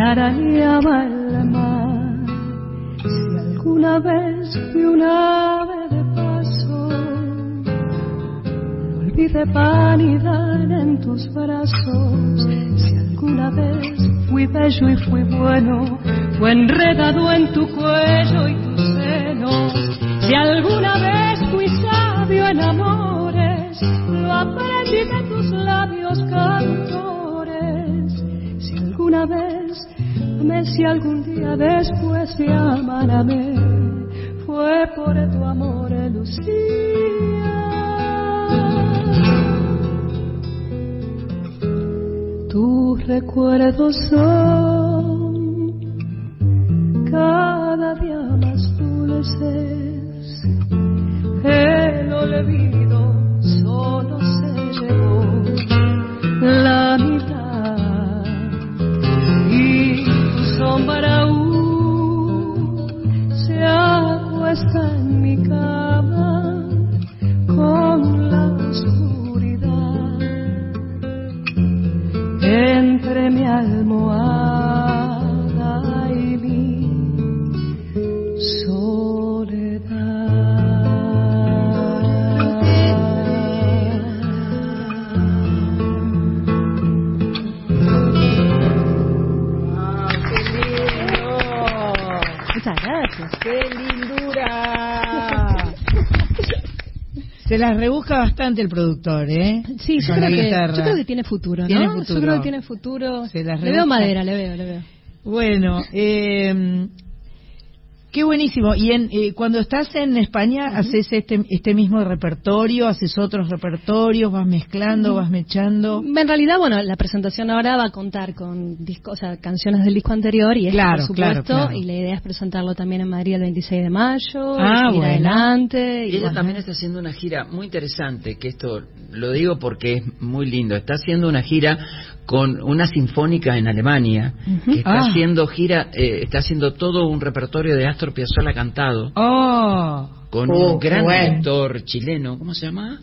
arañaba el mar. Si alguna vez fui un ave de paso, no olvidé vanidad en tus brazos. Si alguna vez fui bello y fui bueno, fue enredado en tu cuello y tus senos. Si alguna vez fui sabio en amores, lo aprendí de tus labios cantores. Alguna vez amé, si algún día después de amar amé, fue por tu amor, Lucía. Tus recuerdos son cada día más dulces. El olvido solo se llevó la sombra aún se acuesta en mi cama con la oscuridad. Entre mi almohada ¡Qué lindura! Se las rebusca bastante el productor, ¿eh? Sí, yo creo, que, yo creo, que, tiene futuro, ¿no? ¿Tiene futuro? Yo creo que tiene futuro. Se las le veo madera, le veo, le veo. Bueno, eh, Qué buenísimo. Y en, eh, cuando estás en España, uh -huh. haces este, este mismo repertorio, haces otros repertorios, vas mezclando, uh -huh. vas mechando. En realidad, bueno, la presentación ahora va a contar con discos, o sea, canciones del disco anterior y este, claro, por supuesto, claro, claro. y la idea es presentarlo también en Madrid el 26 de mayo, ah, ir bueno. adelante. Y, y ella bueno. también está haciendo una gira muy interesante, que esto lo digo porque es muy lindo. Está haciendo una gira con una sinfónica en Alemania que está ah. haciendo gira, eh, está haciendo todo un repertorio de Astor Piazzolla cantado. Oh. Con un oh, gran director chileno, ¿cómo se llama?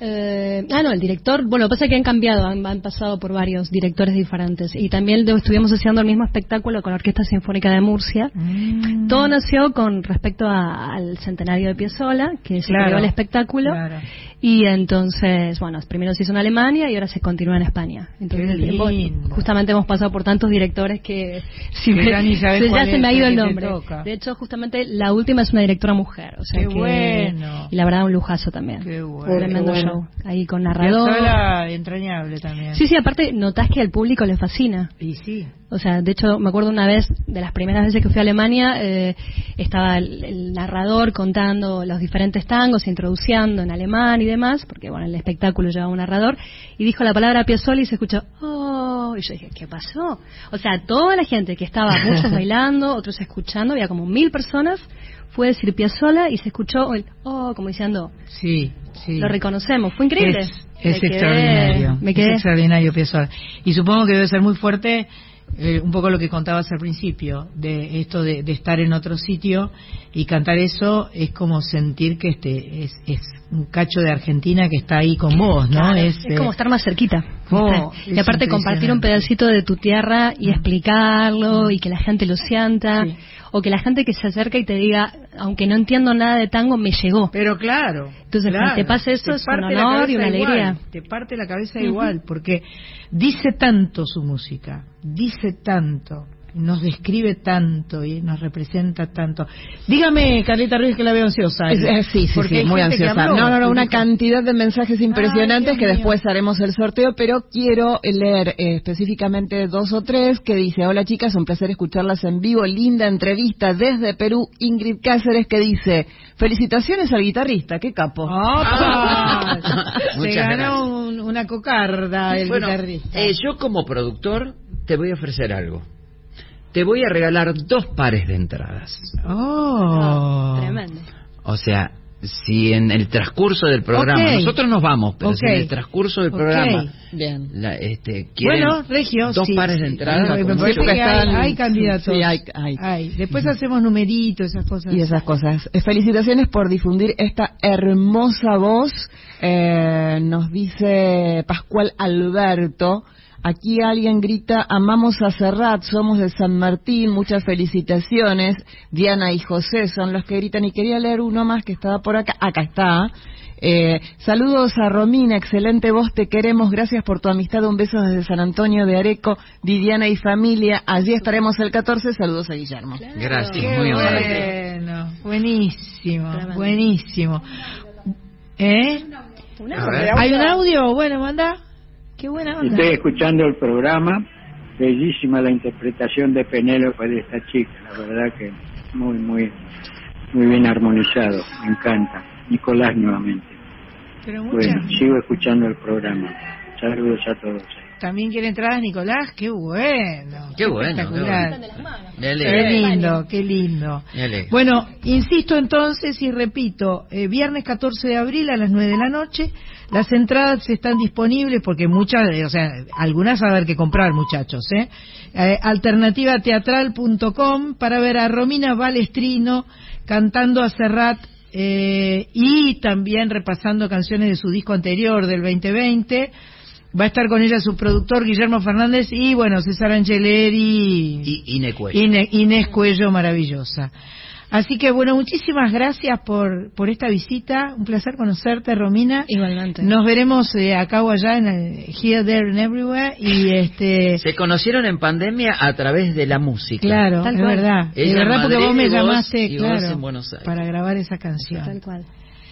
Eh, ah, no, el director, bueno, lo que pasa es que han cambiado, han, pasado por varios directores diferentes. Y también estuvimos haciendo el mismo espectáculo con la Orquesta Sinfónica de Murcia. Mm. Todo nació con respecto al centenario de Piazzolla, que se creó el espectáculo. Y entonces, bueno, primero se hizo en Alemania y ahora se continúa en España. Entonces, justamente hemos pasado por tantos directores que si ya se me ha ido el nombre. De hecho, justamente la última es una directora mujer. O sea bueno. Y la verdad, un lujazo también. Qué bueno. Tremendo show. Ahí con narrador. entrañable también. Sí, sí, aparte notás que al público le fascina. Y sí. O sea, de hecho, me acuerdo una vez, de las primeras veces que fui a Alemania, eh, estaba el, narrador contando los diferentes tangos, introduciendo en alemán y demás, porque bueno, el espectáculo llevaba un narrador, y dijo la palabra Piazzolla y se escuchó, oh, y yo dije, ¿qué pasó? O sea, toda la gente que estaba, muchos bailando, otros escuchando, había como mil personas, fue decir Piazzolla y se escuchó el, oh, como diciendo, sí, sí. Lo reconocemos, fue increíble. Es, extraordinario, me quedé. es extraordinario Piazzolla. Y supongo que debe ser muy fuerte eh, un poco lo que contabas al principio, de esto de, estar en otro sitio y cantar eso es como sentir que este es, es un cacho de Argentina que está ahí con vos, ¿no? es, como eh, estar más cerquita. Oh, y aparte compartir un pedacito de tu tierra y explicarlo y que la gente lo sienta. O que la gente que se acerca y te diga, aunque no entiendo nada de tango, me llegó. Pero claro. Entonces, te pasa eso, es un honor y una alegría. Te parte la cabeza igual, porque dice tanto su música, dice tanto nos describe tanto y nos representa tanto. Dígame, Carlita Ruiz, que la veo ansiosa. sí, sí, sí, muy ansiosa. no, no, no, una cantidad de mensajes impresionantes que después haremos el sorteo, pero quiero leer eh, específicamente dos o tres que dice, hola chicas, un placer escucharlas en vivo, linda entrevista desde Perú, Ingrid Cáceres, que dice, felicitaciones al guitarrista, qué capo. Se ganó una cocarda el guitarrista. Eh, yo como productor te voy a ofrecer algo te voy a regalar dos pares de entradas. Oh, tremendo. O sea, si en el transcurso del programa nosotros nos vamos pero si en el transcurso del programa Bien. La, este, quieren bueno Regio dos pares de entradas hay, candidatos. Sí, hay, hay. después hacemos numeritos esas cosas. Y esas cosas. Eh, felicitaciones por difundir esta hermosa voz. Eh, nos dice Pascual Alberto Aquí alguien grita, amamos a Serrat, somos de San Martín, muchas felicitaciones. Diana y José son los que gritan. Y quería leer uno más que estaba por acá. Acá está. Eh, saludos a Romina, excelente voz, te queremos, gracias por tu amistad, un beso desde San Antonio de Areco, Viviana y familia, allí estaremos el 14, saludos a Guillermo. Gracias, muy bueno, buenísimo, buenísimo. ¿Eh? ¿Hay un audio? Bueno, manda. Qué buena onda. Estoy escuchando el programa, bellísima la interpretación de Penélope de esta chica, la verdad que muy, muy, muy bien armonizado, me encanta. Nicolás nuevamente. Bueno, sigo escuchando el programa. Saludos a todos. También quiere entrar a Nicolás, qué bueno. Qué bueno. Qué, lindo, qué lindo. Bueno, insisto entonces y repito, eh, viernes 14 de abril a las 9 de la noche, las entradas están disponibles porque muchas, o sea, algunas va a haber que comprar, muchachos, ¿eh? eh alternativateatral.com para ver a Romina Balestrino cantando a Serrat eh, y también repasando canciones de su disco anterior del 2020. Va a estar con ella su productor Guillermo Fernández y bueno, César Angeleri y Inés Cuello maravillosa. Así que bueno, muchísimas gracias por, por esta visita. Un placer conocerte, Romina. Igualmente. Nos veremos eh, acá o allá en el Here, There and Everywhere. Y este... Se conocieron en pandemia a través de la música. Claro, es verdad. es verdad porque vos me llamaste, claro, Buenos Aires. para grabar esa canción. Tal cual.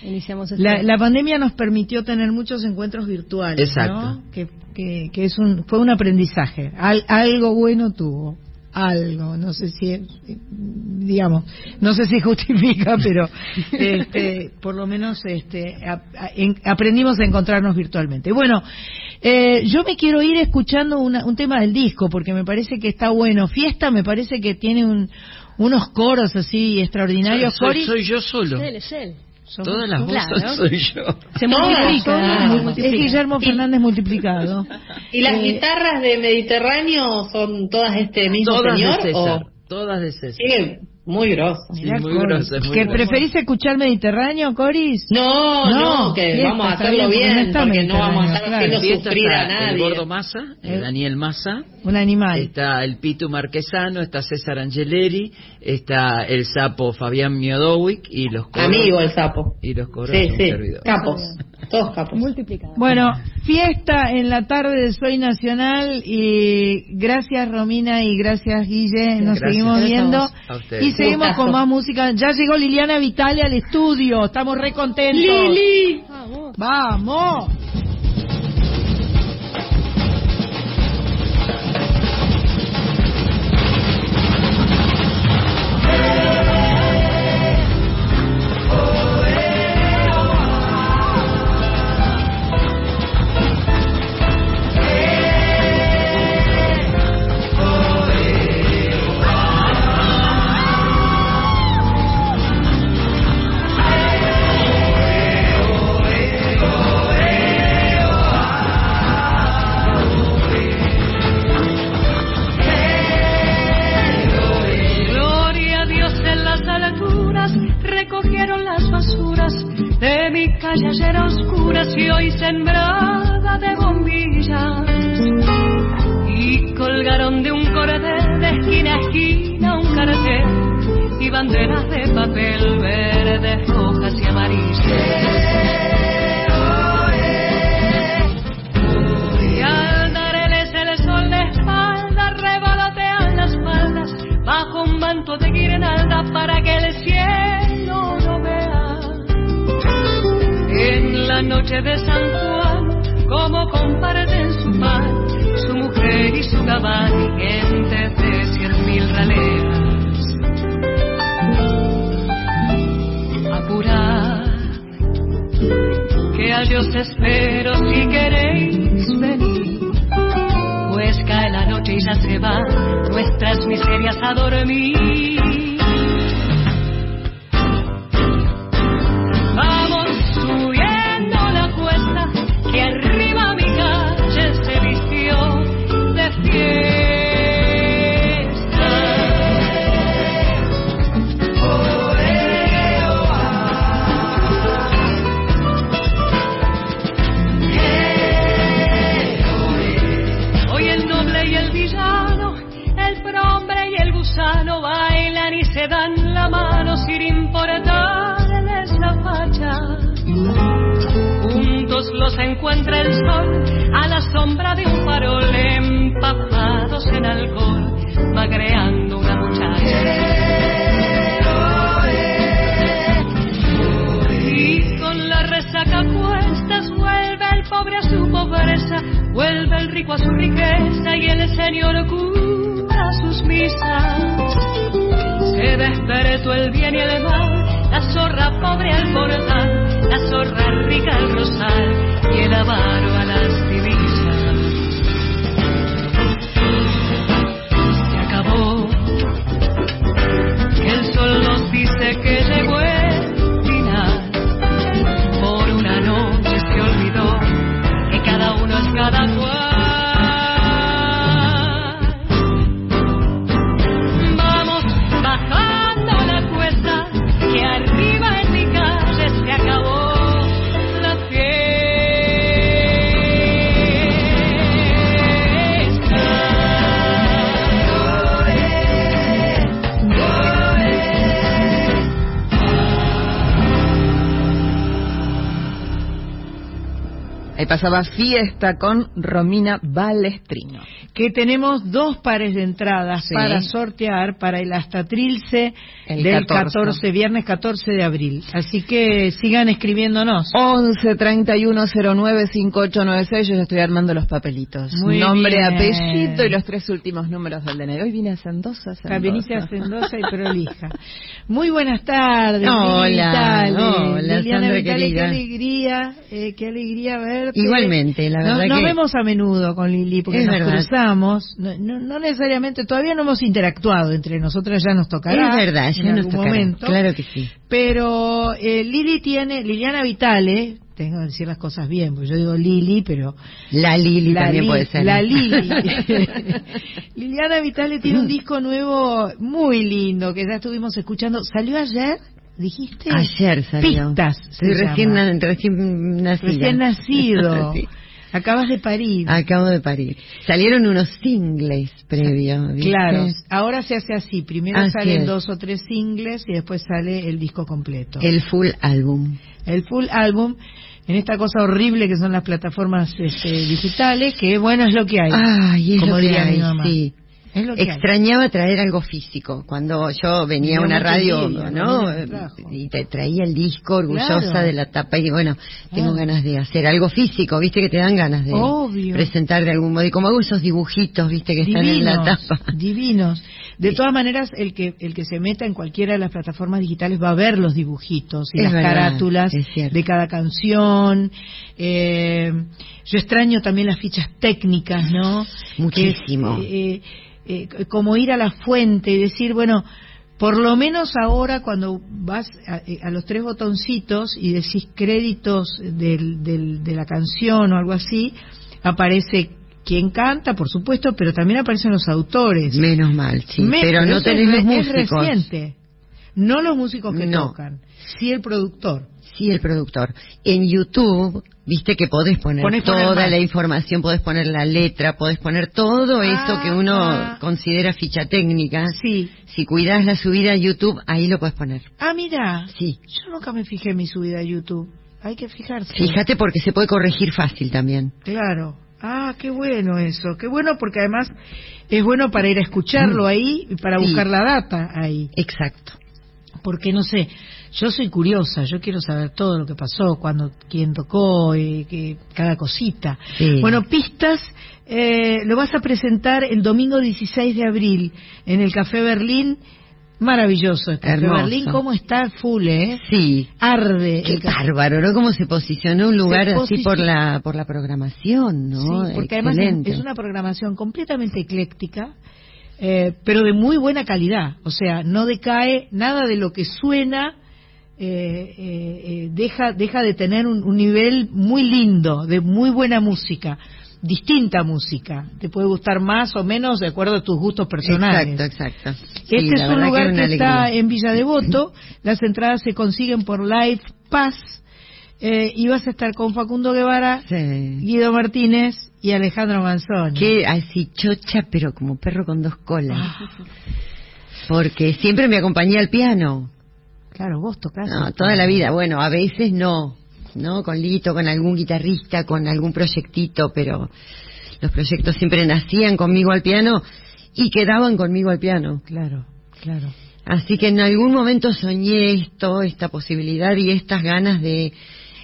Iniciamos la, la, pandemia nos permitió tener muchos encuentros virtuales, Exacto. Que, que, que, es un, fue un aprendizaje. algo bueno tuvo algo, no sé si, digamos, no sé si justifica, pero este, por lo menos este, aprendimos a encontrarnos virtualmente. Bueno, eh, yo me quiero ir escuchando un tema del disco, porque me parece que está bueno. Fiesta me parece que tiene un, unos coros así extraordinarios. Soy, soy, yo solo. Es él, es él. Todas las voces soy yo. Se multiplica. Es Guillermo Fernández multiplicado. ¿Y las eh, guitarras de Mediterráneo son todas este mismo todas señor? De César, Todas de César. Sí, muy grosso. muy grosso. ¿Que preferís escuchar Mediterráneo, Coris? No, no, que vamos a hacerlo bien, porque no vamos a estar haciendo sufrir a nadie. El Gordo Massa, el Daniel Massa. Un animal. Está el Pitu Marquesano, está César Angeleri, está el sapo Fabián Miodowick y los coros. Amigo el sapo. Y los coros sí, sí. Capos. Todos capos. Multiplicados. Bueno, fiesta en la tarde de Soy Nacional y gracias Romina y gracias Guille. Nos seguimos viendo y seguimos con más música. Ya llegó Liliana Vitale al estudio. Estamos re contentos. Lili. Vamos. encuentra el sol a la sombra de un farol empapados en alcohol, magreando una muchacha. Y con la resaca cuestas vuelve el pobre a su pobreza, vuelve el rico a su riqueza y el señor cura sus misas. Se despertó el bien y el mal, la zorra pobre al portal la zorra rica al rosal y el avaro a las pasaba fiesta con Romina Balestrino. Que tenemos dos pares de entradas para sortear para el Astatrilce del 14. viernes 14 de abril. Así que sigan escribiéndonos. 11 31 09 5896. Yo ya estoy armando los papelitos. Nombre, apellido y los tres últimos números del DNI. Hoy vine a Sendoza. Sendoza. Viniste a Sendoza y prolija. Muy buenas tardes. Hola, hola. Liliana Sandra querida. Qué alegría, eh, qué alegría verte. Igualmente, la verdad nos, que... Nos vemos a menudo con Lili porque nos cruzamos. No, no, necesariamente, todavía no hemos interactuado entre nosotras, ya nos tocará. Es verdad, ya en nos tocará. Momento. Claro que sí. Pero eh, Lili tiene, Liliana Vitale, tengo que decir las cosas bien, porque yo digo Lili, pero... La Lili también puede ser. La Lili. Liliana Vitale tiene un disco nuevo muy lindo que ya estuvimos escuchando. ¿Salió ayer? ¿Dijiste? Ayer salió. Pistas. Soy recién, recién nacida. Recién nacido. sí. Acabas de parir. Acabo de parir. Salieron unos singles previos. ¿viste? Claro. Ahora se hace así. Primero así salen es. dos o tres singles y después sale el disco completo. El full álbum. El full álbum. En esta cosa horrible que son las plataformas este, digitales, que bueno es lo que hay. Ay, es como lo que hay, mi mamá. sí. Extrañaba hay. traer algo físico. Cuando yo venía a una radio, ¿no? Y te traía el disco orgullosa Claro. de la tapa y bueno, tengo Ah. ganas de hacer algo físico, ¿viste? Que te dan ganas de Obvio. presentar de algún modo. Y como hago esos dibujitos, ¿viste? Que están en la tapa. Divinos. De todas maneras, el que el que se meta en cualquiera de las plataformas digitales va a ver los dibujitos y Es las verdad, carátulas de cada canción. Eh, yo extraño también las fichas técnicas, ¿no? Muchísimo. Es, eh, eh, como ir a la fuente y decir, bueno, por lo menos ahora cuando vas a, eh, a los tres botoncitos y decís créditos del, del- de la canción o algo así, aparece quien canta, por supuesto, pero también aparecen los autores. Menos mal, sí. Me- pero no tenés los re- es músicos. reciente. No los músicos que No. tocan, sí el productor. Sí, el productor. En YouTube, viste que podés poner toda más. la información, podés poner la letra, podés poner todo eso que uno Ah. considera ficha técnica. Sí. Si cuidas la subida a YouTube, ahí lo puedes poner. Ah, mira. Sí. Yo nunca me fijé en mi subida a YouTube. Hay que fijarse. Fíjate porque se puede corregir fácil también. Claro. Ah, qué bueno eso. Qué bueno porque además es bueno para ir a escucharlo ahí y para Mm. Sí. buscar la data ahí. Exacto. Porque no sé, yo soy curiosa, yo quiero saber todo lo que pasó, cuando, quién tocó, eh, que, cada cosita. Sí. Bueno, pistas, eh, lo vas a presentar el domingo 16 de abril en el Café Berlín. Maravilloso Café Hermoso. Berlín, ¿cómo está full, eh? Sí. Arde. Qué bárbaro, ¿no? Cómo se posicionó un lugar así por la por la programación, ¿no? Sí, porque además es una programación completamente ecléctica, eh, pero de muy buena calidad. O sea, no decae nada de lo que suena, eh, eh, eh, deja, deja de tener un, un nivel muy lindo, de muy buena música, distinta música. Te puede gustar más o menos de acuerdo a tus gustos personales. Exacto, exacto. Sí, Este es un lugar que, está en Villa Devoto. Las entradas se consiguen por Live Pass. Eh, y vas a estar con Facundo Guevara, Sí. Guido Martínez y Alejandro Manzoni. Que así chocha, pero como perro con dos colas. Ah. Porque siempre me acompañé al piano. Claro, vos tocás. No, toda la vida. Bueno, a veces no. ¿No? Con Lito, con algún guitarrista, con algún proyectito, pero los proyectos siempre nacían conmigo al piano y quedaban conmigo al piano. Claro, claro. Así que en algún momento soñé esto, esta posibilidad y estas ganas de,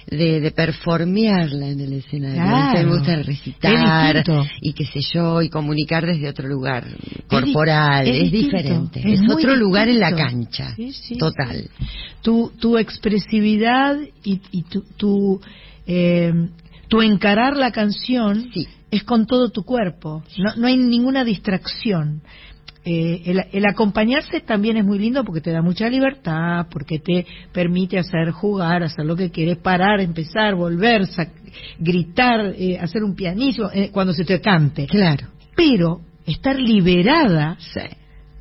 de, de performearla en el escenario. Claro. A mí me gusta recitar y qué sé yo, y comunicar desde otro lugar corporal. es diferente. es otro lugar en la cancha. Sí, sí, Total. Tu, tu expresividad y, y tu, tu, eh, tu encarar la canción es con todo tu cuerpo. No, no hay ninguna distracción. Eh, el, el acompañarse también es muy lindo porque te da mucha libertad, porque te permite hacer jugar, hacer lo que quieres, parar, empezar, volver, gritar, eh, hacer un pianismo eh, cuando se te cante. Claro. Pero estar liberada Sí.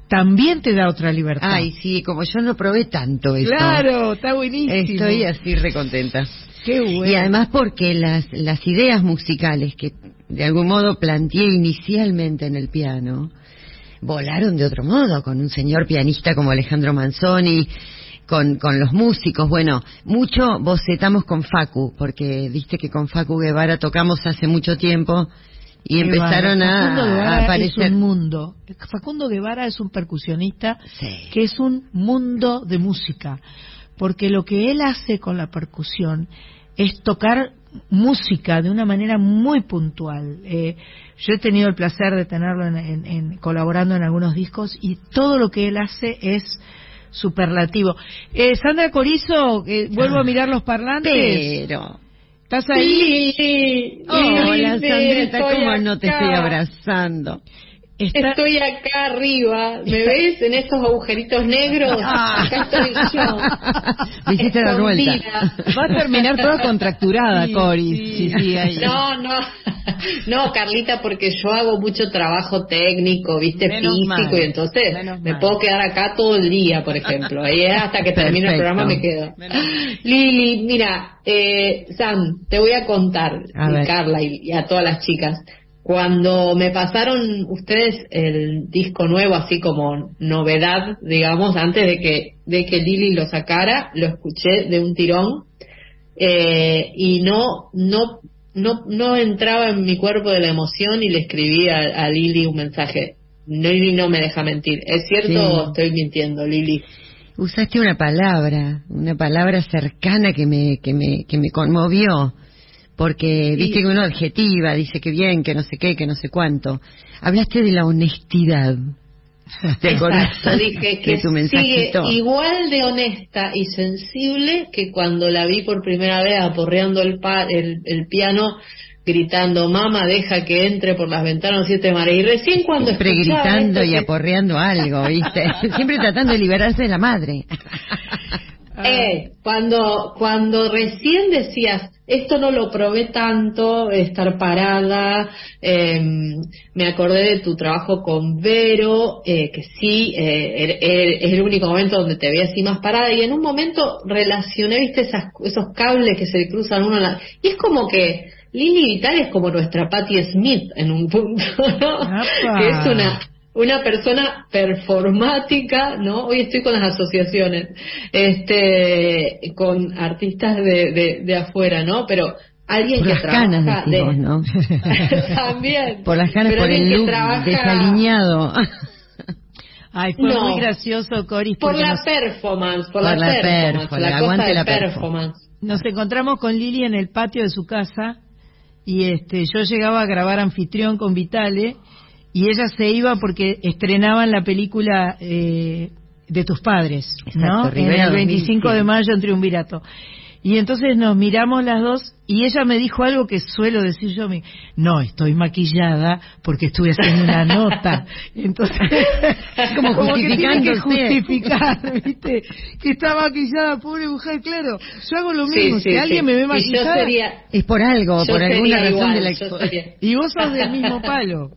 también te da otra libertad. Ay, sí, como yo no probé tanto eso. Claro, está buenísimo. Estoy así recontenta. Qué bueno. Y además porque las, las ideas musicales que de algún modo planteé inicialmente en el piano volaron de otro modo, con un señor pianista como Alejandro Manzoni, con, con los músicos. Bueno, mucho bocetamos con Facu, porque viste que con Facu Guevara tocamos hace mucho tiempo y empezaron a, a aparecer. Es un mundo. Facundo Guevara es un percusionista Sí. que es un mundo de música, porque lo que él hace con la percusión es tocar música de una manera muy puntual. Eh, yo he tenido el placer de tenerlo en, en- en- colaborando en algunos discos y todo lo que él hace es superlativo. Eh, Sandra Corizo, eh, vuelvo a mirar los parlantes. Pero... ¿Estás ahí? Sí. Hola, Sandrita, ¿cómo no te estoy abrazando? Estoy acá arriba, ¿me ves en estos agujeritos negros? Ah. Acá estoy yo. Me hiciste la vuelta. Va a terminar toda contracturada, Sí, Cori. sí. Sí. No, no, no, Carlita, porque yo hago mucho trabajo técnico, viste, Menos físico, mal, y entonces menos me mal. puedo quedar acá todo el día, por ejemplo. Ahí hasta que termine el programa me quedo. Lili, mira, eh, Sam, te voy a contar, A y. Carla y, y a todas las chicas. Cuando me pasaron ustedes el disco nuevo, así como novedad, digamos, antes de que, de que Lili lo sacara, lo escuché de un tirón eh, y no, no, no, no entraba en mi cuerpo de la emoción y le escribí a, a Lili un mensaje. Lili no me deja mentir. ¿Es cierto Sí. o estoy mintiendo, Lili? Usaste una palabra, una palabra cercana que me, que me, que me conmovió. Porque viste que uno adjetiva, dice que bien, que no sé qué, que no sé cuánto. Hablaste de la honestidad. ¿Te acordás Exacto, dije que de tu sigue igual de honesta y sensible que cuando la vi por primera vez aporreando el, pa- el, el piano, gritando, mamá, deja que entre por las ventanas siete mares. Y recién cuando Siempre gritando esto y aporreando algo, ¿viste? Siempre tratando de liberarse de la madre. Eh, cuando, cuando recién decías, esto no lo probé tanto, estar parada, eh, me acordé de tu trabajo con Vero, eh, que sí, eh, er- er- es el único momento donde te veía así más parada, y en un momento relacioné, viste, esas, esos cables que se cruzan uno a la... Y es como que Lili Vital es como nuestra Patti Smith en un punto, ¿no? Que es una una persona performática, ¿no? Hoy estoy con las asociaciones, este, con artistas de, de, de afuera, ¿no? Pero alguien Por que las trabaja canas, de- decimos, ¿no? también. Por las canas, Pero por alguien el que look trabaja- desaliñado. Ay, fue No. muy gracioso, Coris, Por la nos, performance, por, Por la, la performance, perfo, la cosa aguante de la perfo. performance. nos encontramos con Lili en el patio de su casa y este yo llegaba a grabar anfitrión con Vitale y ella se iba porque estrenaban la película eh, de tus padres, ¿no? En el 25 de 2007. mayo en Triunvirato. Y entonces nos miramos las dos y ella me dijo algo que suelo decir yo, me- no, estoy maquillada porque estuve haciendo una nota. Entonces, Como que tiene que justificar, ¿viste? Que está maquillada, pobre mujer, claro. Yo hago lo mismo, sí, si alguien me ve maquillada, sería, Es por algo, por alguna razón igual, de la sería- y vos sos del mismo palo.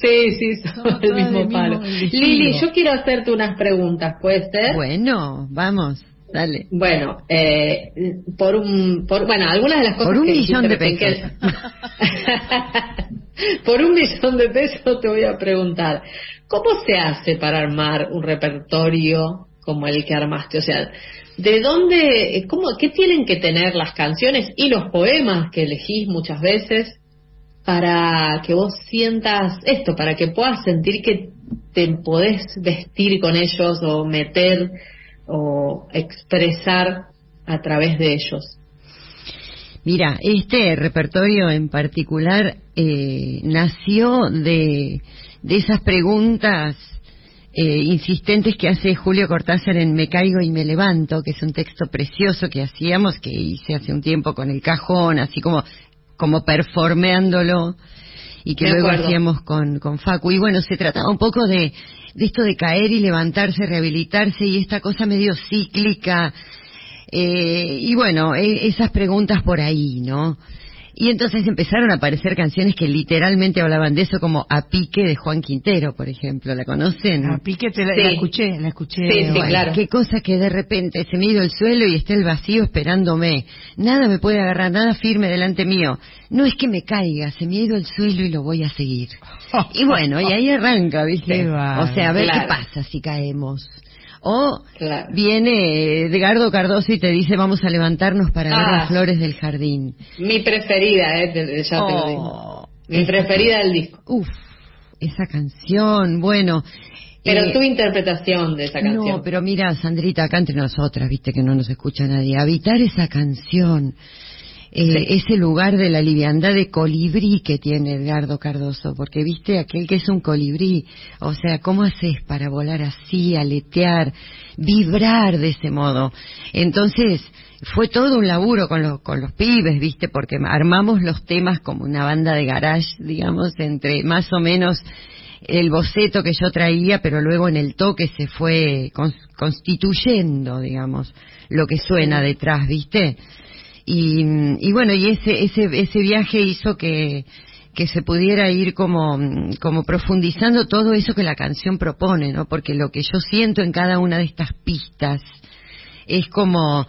Sí, sí, somos todas mismo palo. Lili, yo quiero hacerte unas preguntas, ¿puede ser? Bueno, vamos, dale. Bueno, eh, por un, por, bueno, algunas de las cosas Por un que millón de que- por un millón de pesos te voy a preguntar, ¿cómo se hace para armar un repertorio como el que armaste? O sea, ¿de dónde, cómo, qué tienen que tener las canciones y los poemas que elegís muchas veces para que vos sientas esto, para que puedas sentir que te podés vestir con ellos o meter o expresar a través de ellos. Mira, este repertorio en particular eh, nació de, de esas preguntas eh, insistentes que hace Julio Cortázar en Me caigo y me levanto, que es un texto precioso que hacíamos, que hice hace un tiempo con el cajón, así como, como performeándolo, y que luego acuerdo. hacíamos con, con Facu. Y bueno, se trataba un poco de, de esto de caer y levantarse, rehabilitarse, y esta cosa medio cíclica, eh, y bueno, e- esas preguntas por ahí, ¿no? Y entonces empezaron a aparecer canciones que literalmente hablaban de eso, como A Pique de Juan Quintero, por ejemplo. ¿La conocen? A Pique te la, Sí. la escuché, la escuché. Sí, sí, bueno. claro. Qué cosa que de repente se me ha ido el suelo y está el vacío esperándome. Nada me puede agarrar, nada firme delante mío. No es que me caiga, se me ha ido el suelo y lo voy a seguir. Y bueno, y ahí arranca, ¿viste? Qué. O sea, a ver Claro. qué pasa si caemos. O Claro. viene Edgardo Cardoso y te dice vamos a levantarnos para ver Ah. las flores del jardín. Mi preferida, eh, ya te lo digo. Oh, Mi preferida del disco. Uf, esa canción, bueno. Pero eh, tu interpretación de esa canción. No, pero mira, Sandrita, acá entre nosotras, viste que no nos escucha nadie. Habitar esa canción eh, ese lugar de la liviandad de colibrí que tiene Edgardo Cardoso, porque viste aquel que es un colibrí, o sea, ¿cómo haces para volar así, aletear, vibrar de ese modo? Entonces, fue todo un laburo con los, con los pibes, viste, porque armamos los temas como una banda de garage, digamos, entre más o menos el boceto que yo traía, pero luego en el toque se fue constituyendo, digamos, lo que suena detrás, ¿viste? Y, y bueno, y ese, ese, ese viaje hizo que, que se pudiera ir como, como profundizando todo eso que la canción propone, ¿no? Porque lo que yo siento en cada una de estas pistas es como,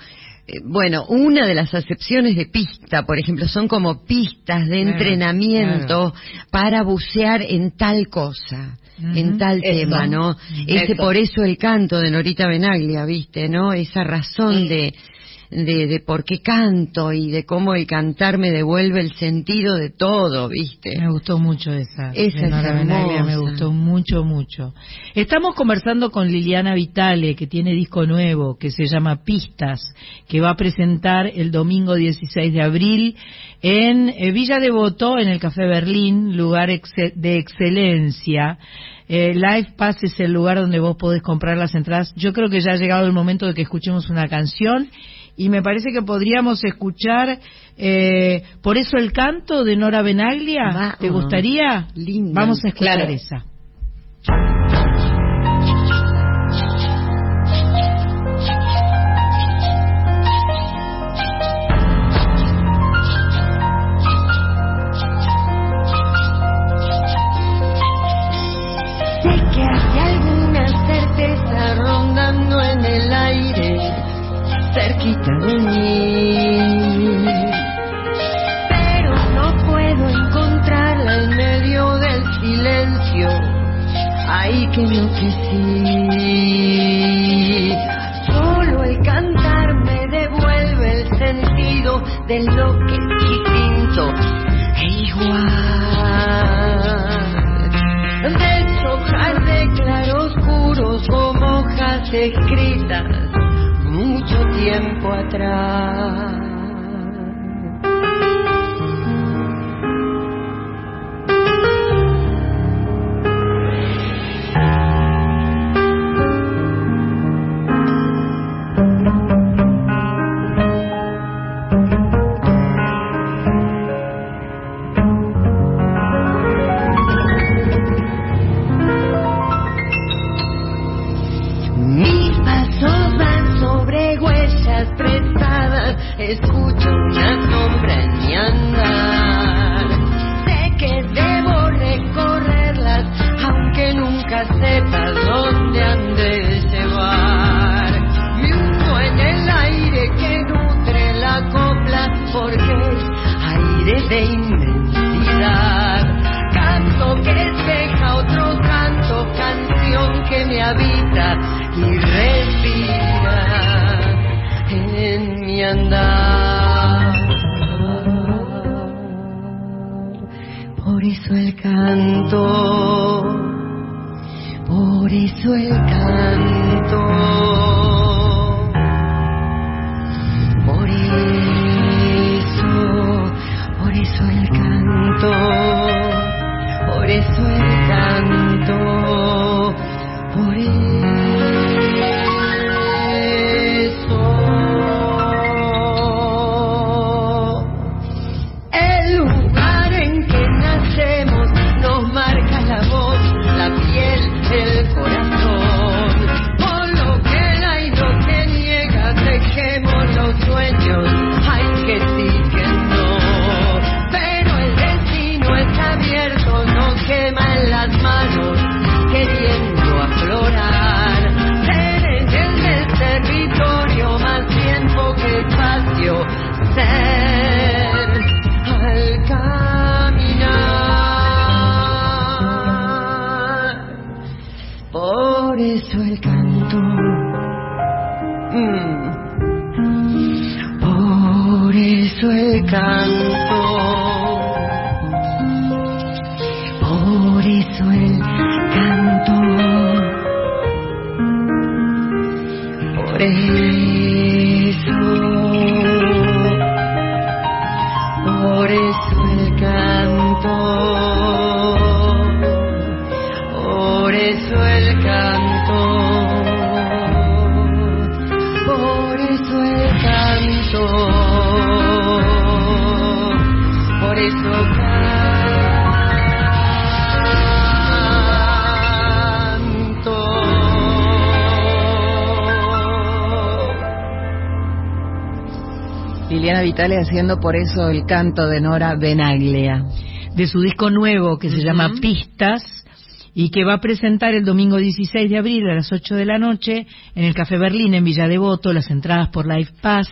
eh, bueno, una de las acepciones de pista, por ejemplo, son como pistas de entrenamiento para bucear en tal cosa, en tal tema, ¿no? Ese por eso el canto de Norita Benaglia, ¿viste? ¿No? Esa razón de de, de por qué canto y de cómo el cantar me devuelve el sentido de todo, ¿viste? Me gustó mucho esa. Esa es me gustó mucho, mucho. Estamos conversando con Liliana Vitale, que tiene disco nuevo, que se llama Pistas, que va a presentar el domingo 16 de abril en eh, Villa Devoto, en el Café Berlín, lugar de excelencia. Eh, Live Pass es el lugar donde vos podés comprar las entradas. Yo creo que ya ha llegado el momento de que escuchemos una canción y me parece que podríamos escuchar eh, por eso el canto de Nora Benaglia. ¿Te gustaría? Vamos a escuchar esa. Cerquita de mí. Pero no puedo encontrarla en medio del silencio. Ay, que no que sí. Solo el cantar me devuelve el sentido de lo que es distinto e igual. Deshojar de claroscuros como hojas escritas tiempo atrás. escucho una sombra en mi andar. Sé que debo recorrerlas, aunque nunca sepas dónde han de llevar. Me hundo en el aire que nutre la copla, porque es aire de inmensidad. Canto que deja otro canto, canción que me habita y respira. Por eso el Vitale haciendo por eso el canto de Nora Benaglia. De su disco nuevo que se llama Pistas y que va a presentar el domingo 16 de abril a las 8 de la noche en el Café Berlín en Villa Devoto, las entradas por Live Pass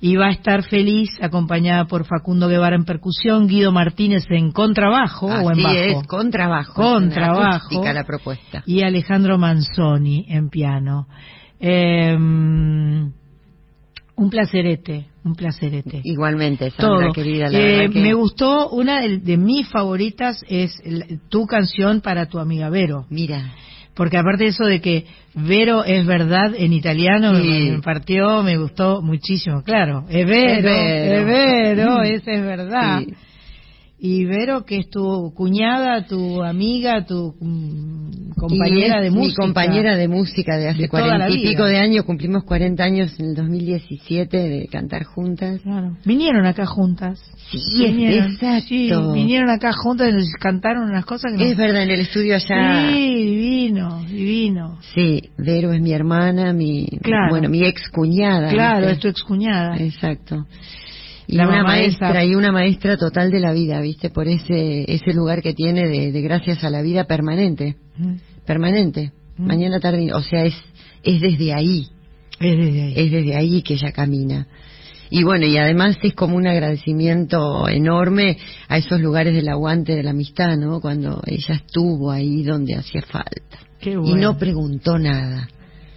y va a estar feliz acompañada por Facundo Guevara en percusión, Guido Martínez en contrabajo o en bajo. es, contrabajo. Contrabajo. la propuesta. Y Alejandro Manzoni en piano. Eh, un placerete, un placerete. Igualmente, Sandra, querida. La eh, que... Me gustó, una de, de, mis favoritas es tu canción para tu amiga Vero. Mira porque aparte de eso de que Vero es verdad en italiano me, partió, me gustó muchísimo, claro, es Vero, es Vero, es es verdad. Y Vero, que es tu cuñada, tu amiga, tu mm, compañera de música. Mi compañera de música de hace cuarenta y pico de años, cumplimos 40 años en el 2017 de cantar juntas. Claro. Vinieron acá juntas. Sí, exacto. vinieron acá juntas y nos cantaron unas cosas que Es verdad, en el estudio allá. Sí, divino, divino. Sí, Vero es mi hermana, mi, bueno, mi ex cuñada. Claro, es tu ex cuñada. Exacto y una maestra y una maestra total de la vida, ¿viste? Por ese ese lugar que tiene de, gracias a la vida permanente. Permanente. Mañana tarde, o sea, es es desde ahí. Es desde ahí. Es desde ahí que ella camina. Y bueno, y además es como un agradecimiento enorme a esos lugares del aguante de la amistad, ¿no? Cuando ella estuvo ahí donde hacía falta. Qué bueno. Y no preguntó nada.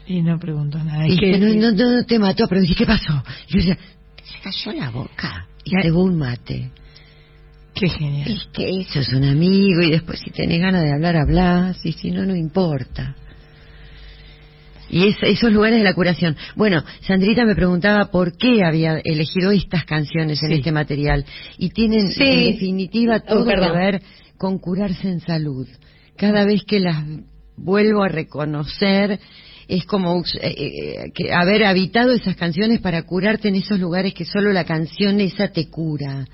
Y no preguntó nada. Y que, no, no, te mató, pero dije, ¿qué pasó? Y yo decía, se cayó la boca y se un mate. Qué genial. Es que eso es un amigo y después si tenés ganas de hablar, hablas y si no, no importa. Y es, esos lugares de la curación. Bueno, Sandrita me preguntaba por qué había elegido estas canciones en este material. Y tienen, en definitiva, oh, todo que ver con curarse en salud. Cada vez que las vuelvo a reconocer, es como eh, eh, haber habitado esas canciones para curarte en esos lugares que solo la canción esa te cura.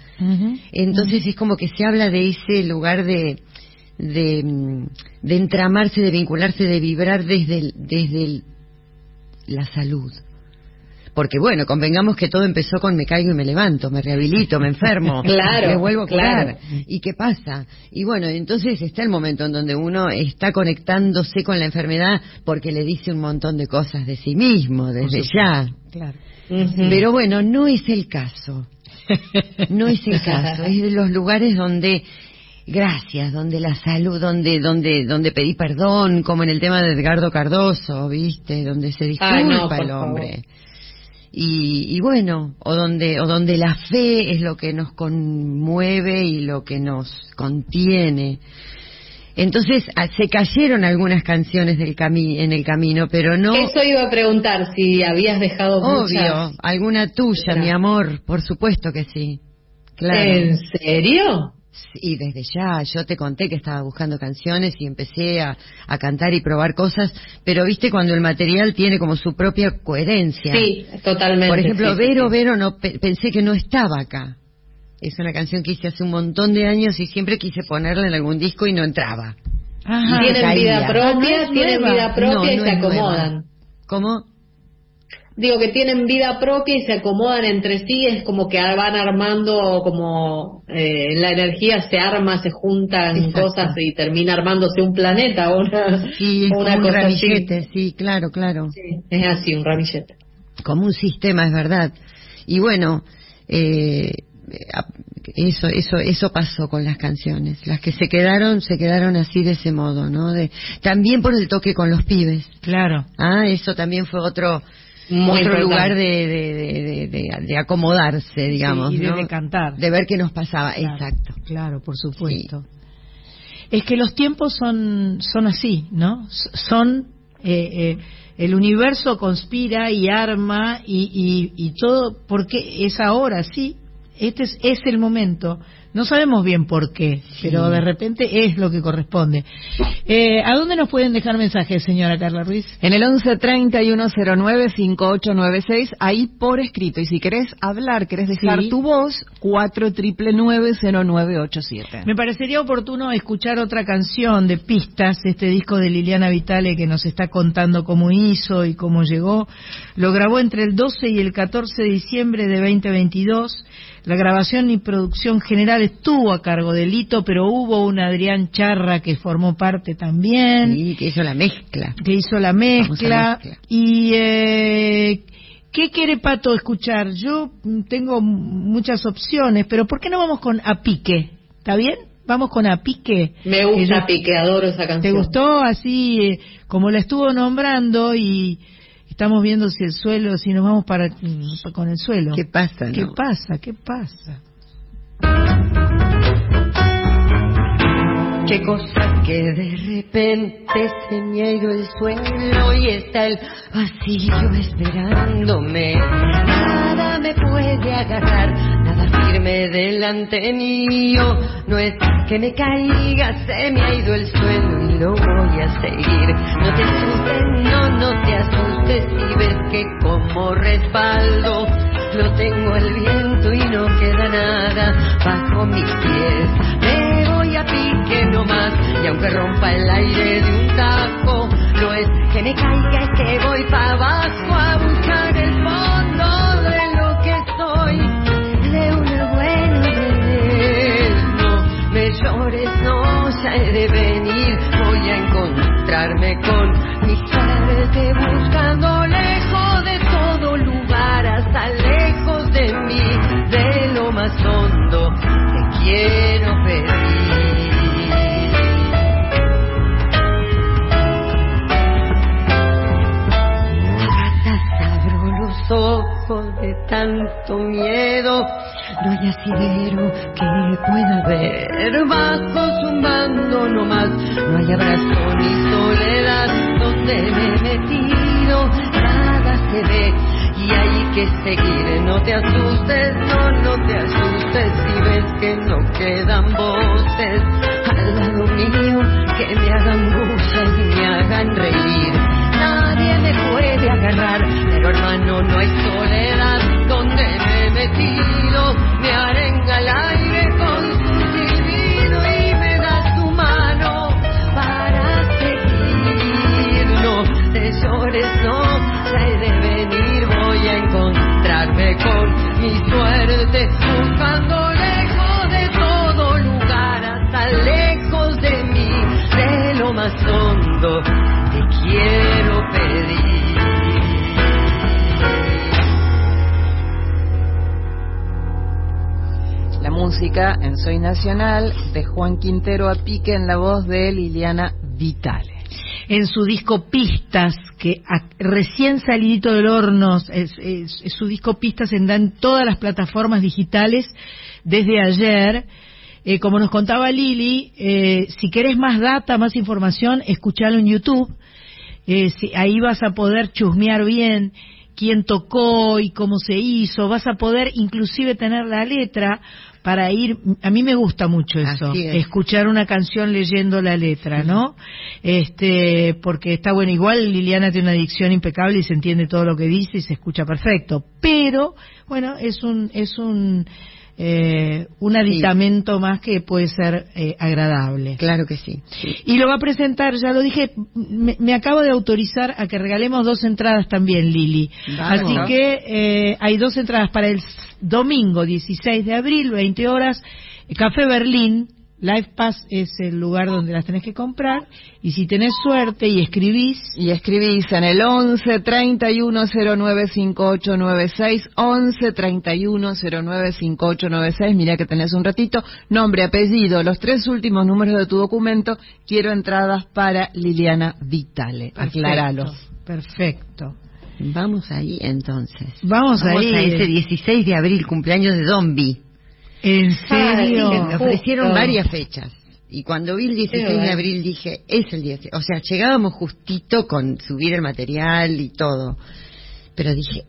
Entonces es como que se habla de ese lugar de, de, mm, de entramarse, de vincularse, de vibrar desde, desde la salud. Porque bueno, convengamos que todo empezó con me caigo y me levanto, me rehabilito, me enfermo, claro, me vuelvo a curar. ¿Y qué pasa? Y bueno, entonces está el momento en donde uno está conectándose con la enfermedad porque le dice un montón de cosas de sí mismo, desde ya. Claro. Pero bueno, no es el caso. No es el caso. Es de los lugares donde gracias, donde la salud, donde, donde, donde pedí perdón, como en el tema de Edgardo Cardoso, ¿viste? Donde se disculpa el hombre y, y, bueno, o donde, o donde la fe es lo que nos conmueve y lo que nos contiene. Entonces se cayeron algunas canciones del cami en el camino, pero no. Eso iba a preguntar si habías dejado Obvio, alguna tuya, mi amor, por supuesto que sí. Claro. ¿En serio? Y desde ya, yo te conté que estaba buscando canciones y empecé a, cantar y probar cosas, pero viste cuando el material tiene como su propia coherencia. Sí, totalmente. Por ejemplo, Vero, Vero, no, pensé que no estaba acá. Es una canción que hice hace un montón de años y siempre quise ponerla en algún disco y no entraba. tienen vida propia, tienen vida propia y se acomodan. ¿Cómo? Digo que tienen vida propia y se acomodan entre sí, es como que van armando como eh, la energía se arma, se juntan cosas y termina armándose un planeta o una, sí, una un ramillete, sí, claro, claro. es así, un ramillete. Como un sistema, es verdad. Y bueno, eh, eso, eso, eso pasó con las canciones. Las que se quedaron, se quedaron así de ese modo, ¿no? De, también por el toque con los pibes. Claro. Ah, eso también fue otro, otro lugar de, de, acomodarse, digamos. y de, cantar. De ver qué nos pasaba, exacto. Claro, por supuesto. Es que los tiempos son, son así, ¿no? Son. Eh, eh, el universo conspira y arma y, y, y todo porque es ahora, sí. Este es, es el momento. No sabemos bien por qué, pero de repente es lo que corresponde. Eh, ¿A dónde nos pueden dejar mensajes, señora Carla Ruiz? En el 1131095896, ahí por escrito. Y si querés hablar, querés dejar tu voz, 49990987. Me parecería oportuno escuchar otra canción de Pistas, este disco de Liliana Vitale que nos está contando cómo hizo y cómo llegó. Lo grabó entre el 12 y el 14 de diciembre de 2022 la grabación y producción general estuvo a cargo de Lito, pero hubo un Adrián Charra que formó parte también. Sí, que hizo la mezcla. Que hizo la mezcla. Y eh, ¿Qué quiere Pato escuchar? Yo tengo muchas opciones, pero ¿por qué no vamos con Apique? ¿Está bien? Vamos con Apique. Me gusta Apique, adoro esa canción. ¿Te gustó así eh, como la estuvo nombrando y Estamos viendo si el suelo, si nos vamos para con el suelo. ¿Qué pasa? ¿Qué pasa? ¿Qué pasa? Qué cosa que de repente se me ha ido el suelo y está el vacío esperándome. Nada me puede agarrar, nada firme delante mío. No es que me caiga, se me ha ido el suelo y lo voy a seguir. No te asustes, no, no te asustes si ves que como respaldo lo tengo el viento y no queda nada bajo mis pies. A pique nomás y aunque rompa el aire de un taco no es que me caiga es que voy para abajo a buscar el fondo de lo que soy. De una buena vez no me llores no ya he de venir. Voy a encontrarme con buscando lejos de todo lugar hasta lejos de mí de lo más hondo te quiero pedir ojos de tanto miedo. No hay asidero que pueda ver bajo su mando nomás. No hay abrazo ni soledad donde me he metido. Nada se ve y hay que seguir. No te asustes, no, no te asustes si ves que no quedan voces al lado mío que me hagan bulla y me hagan reír puede agarrar, pero hermano no hay soledad donde me he metido, me arenga el aire con su silbido y me da su mano para seguir. No te llores, no, he de venir, voy a encontrarme con mi suerte, buscando lejos de todo lugar, hasta lejos de mí, de lo más hondo quiero pedir. La música en Soy Nacional de Juan Quintero a pique en la voz de Liliana Vitale. En su disco Pistas, que recién salidito del horno, su disco Pistas en, en todas las plataformas digitales desde ayer. Eh, como nos contaba Lili, eh, si querés más data, más información, escuchalo en YouTube eh, ahí vas a poder chusmear bien quién tocó y cómo se hizo, vas a poder inclusive tener la letra para ir, a mí me gusta mucho eso, escuchar una canción leyendo la letra, ¿no? Este, porque está bueno, igual Liliana tiene una dicción impecable y se entiende todo lo que dice y se escucha perfecto, pero bueno, es un es un eh, un aditamento más que puede ser eh, agradable. Claro que sí. Y lo va a presentar, ya lo dije, me, acabo de autorizar a que regalemos dos entradas también, Lili. Así que eh, hay dos entradas para el domingo 16 de abril, 20 horas, Café Berlín, Life Pass es el lugar donde las tenés que comprar y si tenés suerte y escribís y escribís en el 11 31 09 5896 11 31 09 5896 mira que tenés un ratito nombre apellido los tres últimos números de tu documento quiero entradas para Liliana Vitale aclaralos perfecto. Vamos ahí entonces. Vamos, vamos ahí. a ese 16 de abril cumpleaños de Dombi ¿En serio? me ofrecieron varias fechas. Y cuando vi el 16 de abril dije, es el 10. O sea, llegábamos justito con subir el material y todo. Pero dije,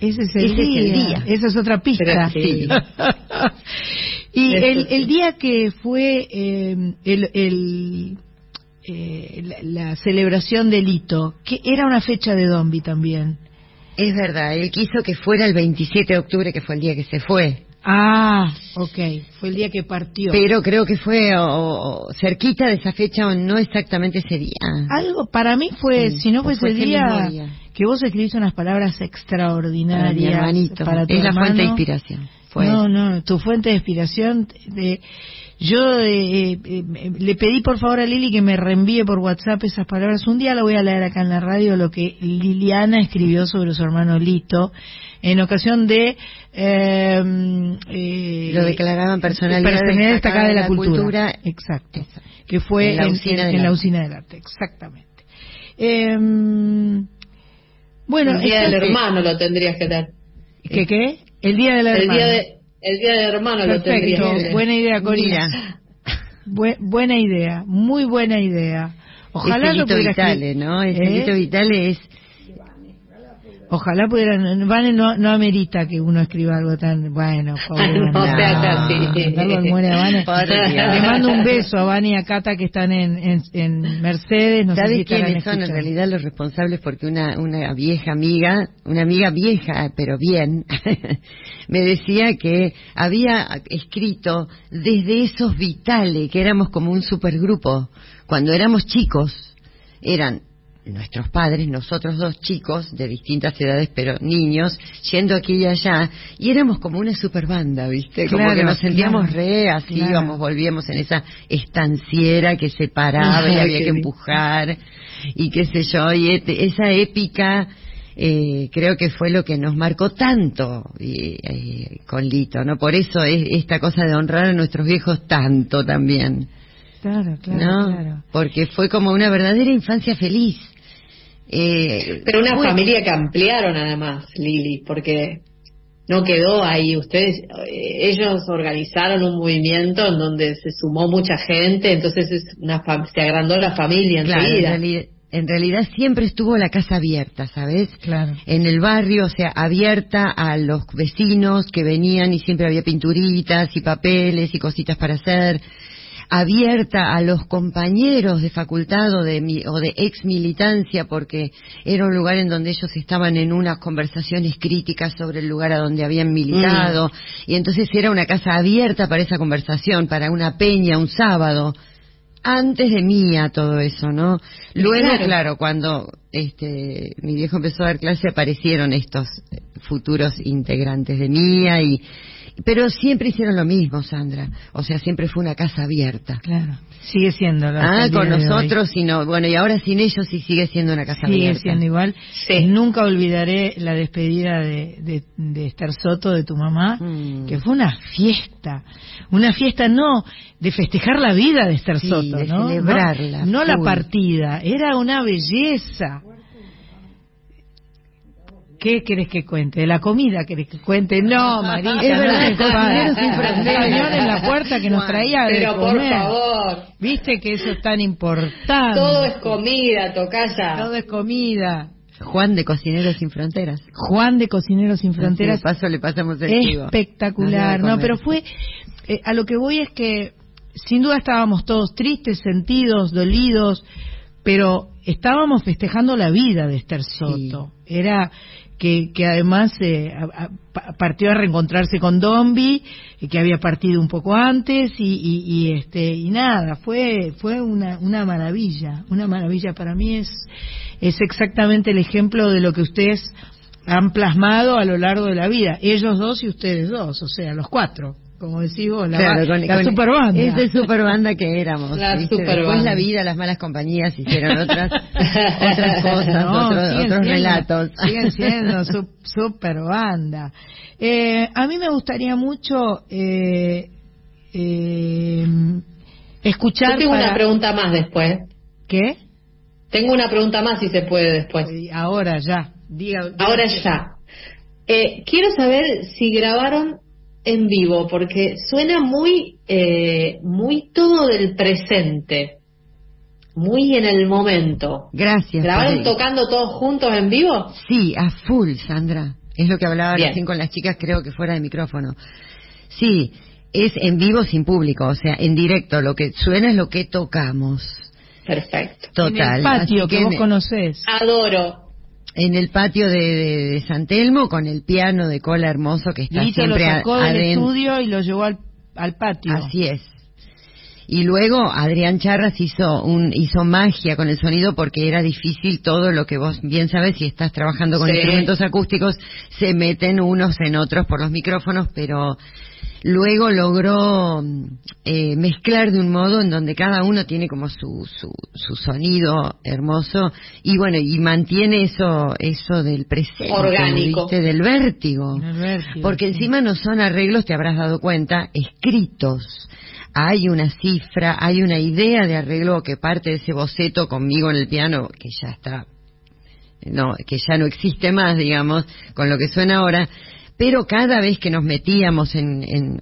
ese, ese, es, el, día. Esa es otra pista. Sí. Y el, el, día que fue eh, el, el eh, la, celebración del hito, que era una fecha de Dombi también. Es verdad, él quiso que fuera el 27 de octubre, que fue el día que se fue. Ah, ok, fue el día que partió. Pero creo que fue cerquita de esa fecha o no exactamente ese día. Algo, para mí fue, si no fue ese día, que vos escribiste unas palabras extraordinarias para, tu Es la fuente de inspiración. No, no, tu fuente de inspiración de yo eh, eh, le pedí por favor a Lili que me reenvíe por WhatsApp esas palabras. Un día la voy a leer acá en la radio lo que Liliana escribió sobre su hermano Lito en ocasión de em, eh, lo declaraban personalidad, personalidad destacada de la, cultura. Exacto. Que fue en la usina, del, arte. Exactamente. Em, bueno, el día del hermano lo tendrías que dar. ¿Qué qué? El día del hermano. Día de, el día del hermano lo tendría. Buena idea, Corina. buena idea, muy buena idea. Ojalá lo pudiera Vitale, ¿no? El ¿Eh? Vitale es Ojalá pudieran, Vane no, no amerita que uno escriba algo tan, bueno, pobre no, así. Le mando un beso a Vane y a Cata que están en, en, en Mercedes. No ¿Sabes quiénes son en realidad los responsables? Porque una, una vieja amiga, una amiga vieja, pero bien, me decía que había escrito desde esos vitales, que éramos como un supergrupo, cuando éramos chicos, eran nuestros padres, nosotros dos chicos de distintas edades, pero niños, yendo aquí y allá, y éramos como una super banda, ¿viste? como que nos sentíamos re, así íbamos, volvíamos en esa estanciera que se paraba y había que empujar, y qué sé yo, y esa épica, eh, creo que fue lo que nos marcó tanto eh, con Lito, ¿no? Por eso es esta cosa de honrar a nuestros viejos tanto también. Claro, claro, claro. Porque fue como una verdadera infancia feliz. Eh, Pero una familia que ampliaron además, Lili, porque no quedó ahí. Ustedes, eh, ellos organizaron un movimiento en donde se sumó mucha gente, entonces es una se agrandó la familia enseguida. En realidad, siempre estuvo la casa abierta, ¿sabes? Claro. En el barrio, o sea, abierta a los vecinos que venían y siempre había pinturitas y papeles y cositas para hacer abierta a los compañeros de facultad o de, o de ex militancia porque era un lugar en donde ellos estaban en unas conversaciones críticas sobre el lugar a donde habían militado mm. y entonces era una casa abierta para esa conversación, para una peña, un sábado. Antes de mía todo eso, ¿no? Luego, claro, cuando este, mi viejo empezó a dar clase aparecieron estos futuros integrantes de mía y pero siempre hicieron lo mismo, Sandra. O sea, siempre fue una casa abierta. Claro. Sigue siendo. Ah, con nosotros, sino, bueno, y ahora sin ellos sí sigue siendo una casa abierta. Sigue siendo igual. Sí. Nunca olvidaré la despedida de, de, Esther Soto, de tu mamá, mm. que fue una fiesta. Una fiesta no de festejar la vida de Esther Soto, de ¿no? Celebrarla. No, no la partida. Era una belleza. ¿Qué querés que cuente? ¿De la comida querés que cuente? No, Marita, es verdad, no sin fronteras. en la puerta que nos traía Pero de por favor. Viste que eso es tan importante. Todo es comida, tocaya. Todo es comida. Juan de Cocineros Sin Fronteras. Juan de Cocineros Sin Fronteras. paso le pasamos el Espectacular. No, pero fue... Eh, a lo que voy es que sin duda estábamos todos tristes, sentidos, dolidos, pero estábamos festejando la vida de Esther Soto. Era que, que además eh, partió a reencontrarse con Dombi, que había partido un poco antes y, y, este y nada, fue fue una, una maravilla, una maravilla. Para mí es es exactamente el ejemplo de lo que ustedes han plasmado a lo largo de la vida, ellos dos y ustedes dos, o sea, los cuatro como decís vos, la, la super banda. Esa super banda que éramos. La Después la vida, las malas compañías hicieron otras, otras cosas, otros, relatos. Siguen siendo su, super banda. Eh, a mí me gustaría mucho eh, eh, escuchar. Yo tengo una pregunta más después. ¿Qué? Tengo una pregunta más si se puede después. Ahora ya. Diga, Ahora ya. Eh, quiero saber si grabaron en vivo porque suena muy eh, muy todo del presente muy en el momento gracias grabaron tocando todos juntos en vivo sí a full Sandra es lo que hablaba recién con las chicas creo que fuera de micrófono sí es en vivo sin público, o sea, en directo. Lo que suena es lo que tocamos. Perfecto. Total. En el patio que, vos conocés. Adoro. En el patio de, de, San Telmo con el piano de cola hermoso que está siempre lo sacó del estudio y lo llevó al, al patio. Así es. Y luego Adrián Charras hizo un hizo magia con el sonido porque era difícil todo lo que vos bien sabes si estás trabajando con instrumentos acústicos se meten unos en otros por los micrófonos, pero luego logró eh, mezclar de un modo en donde cada uno tiene como su, su, su, sonido hermoso y bueno y mantiene eso eso del presente orgánico. del vértigo. porque encima no son arreglos te habrás dado cuenta escritos. Hay una cifra, hay una idea de arreglo que parte de ese boceto conmigo en el piano, que ya está, no, que ya no existe más, digamos, con lo que suena ahora, pero cada vez que nos metíamos en, en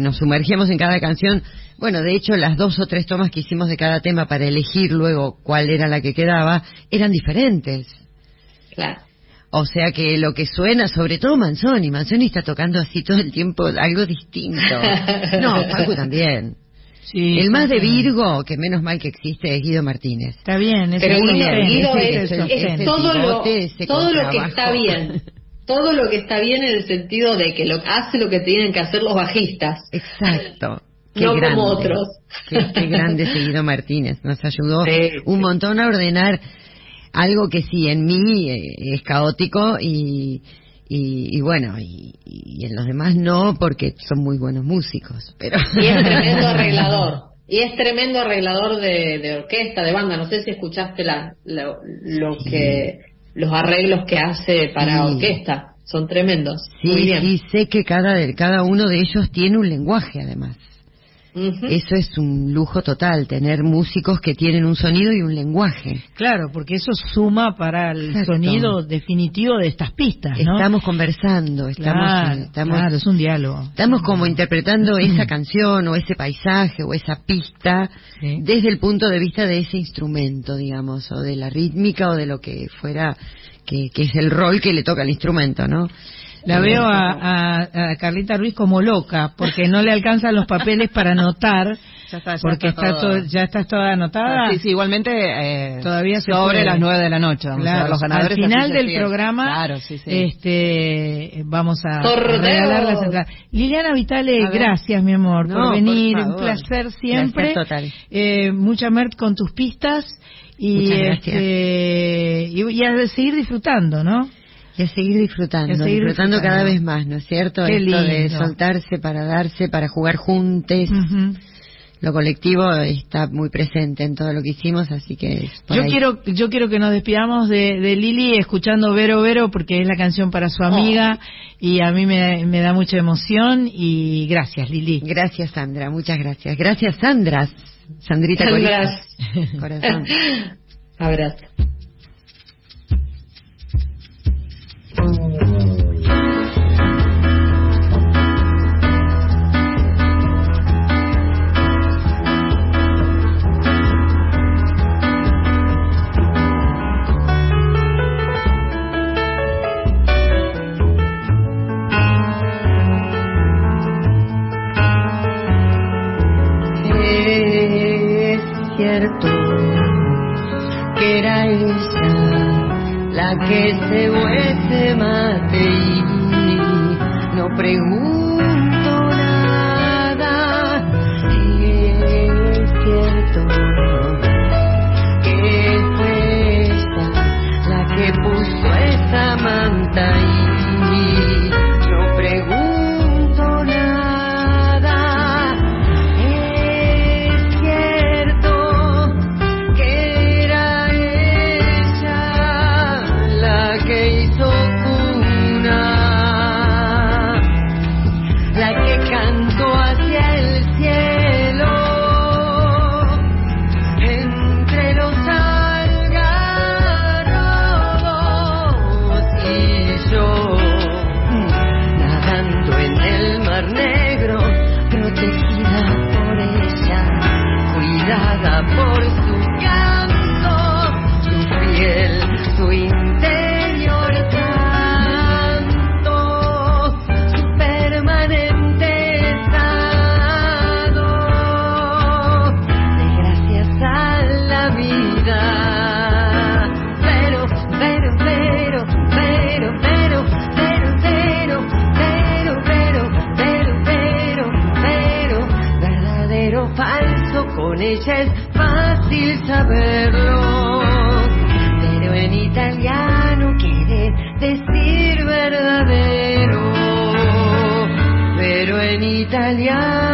nos sumergíamos en cada canción, bueno, de hecho las dos o tres tomas que hicimos de cada tema para elegir luego cuál era la que quedaba, eran diferentes. Claro. O sea que lo que suena, sobre todo Manzoni, Manzoni está tocando así todo el tiempo algo distinto. No, Paco también. Sí, el más de Virgo, que menos mal que existe, es Guido Martínez. Está bien, es Pero Guido, es, todo, lo, todo lo que está bien. Todo lo que está bien en el sentido de que lo hace lo que tienen que hacer los bajistas. Exacto. no como otros. Qué, grande es Guido Martínez. Nos ayudó un montón a ordenar algo que sí en mí eh, es caótico y, y, bueno, y, en los demás no, porque son muy buenos músicos. Pero... Y es tremendo arreglador. Y es tremendo arreglador de, orquesta, de banda. No sé si escuchaste la, lo, que los arreglos que hace para orquesta. Son tremendos. Sí, sí, sé que cada, cada uno de ellos tiene un lenguaje, además. Eso es un lujo total, tener músicos que tienen un sonido y un lenguaje. Claro, porque eso suma para el sonido definitivo de estas pistas. ¿no? Estamos conversando, estamos, estamos, es un diálogo. Estamos como interpretando esa canción o ese paisaje o esa pista desde el punto de vista de ese instrumento, digamos, o de la rítmica o de lo que fuera, que, que es el rol que le toca al instrumento, ¿no? La veo a, Carlita Ruiz como loca, porque no le alcanzan los papeles para anotar. Ya está, ya porque está, ya está toda anotada. sí, sí, igualmente eh, todavía sobre las nueve de la noche. Vamos a los ganadores al final del programa, claro, sí, sí. este, vamos a, regalar las entradas. Liliana Vitale, gracias, mi amor, por venir. un placer siempre. total. Eh, mucha merch con tus pistas y, este, y, a seguir disfrutando, ¿no? Y a seguir disfrutando, disfrutando, cada vez más, ¿no es cierto? Esto de soltarse para darse, para jugar juntos. Lo colectivo está muy presente en todo lo que hicimos, así que yo quiero yo quiero que nos despidamos de, Lili escuchando Vero Vero porque es la canción para su amiga oh. y a mí me, me, da mucha emoción y gracias Lili. Gracias Sandra, muchas gracias. Gracias Sandra, Sandrita Corazón. Abrazo. Thank you. Y no es fácil saberlo. Pero en italiano quiere decir verdadero. Pero en italiano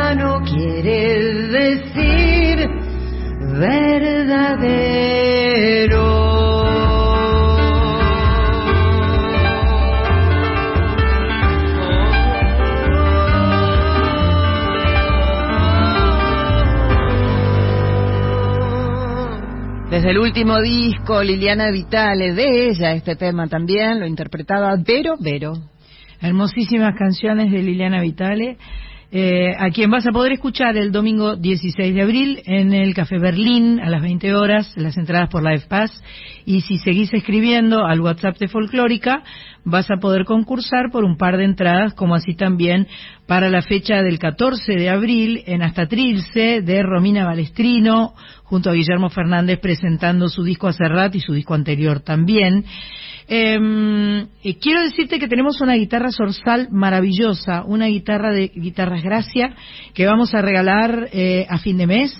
El último disco, Liliana Vitale, de ella este tema también, lo interpretaba Vero Vero. Hermosísimas canciones de Liliana Vitale, eh, a quien vas a poder escuchar el domingo 16 de abril en el Café Berlín a las 20 horas, las entradas por Live Pass. Y si seguís escribiendo al WhatsApp de Folclórica, vas a poder concursar por un par de entradas, como así también para la fecha del 14 de abril en Hasta Trilce de Romina Balestrino, junto a Guillermo Fernández presentando su disco Acerrat y su disco anterior también. Eh, quiero decirte que tenemos una guitarra sorsal maravillosa, una guitarra de guitarras Gracia que vamos a regalar eh, a fin de mes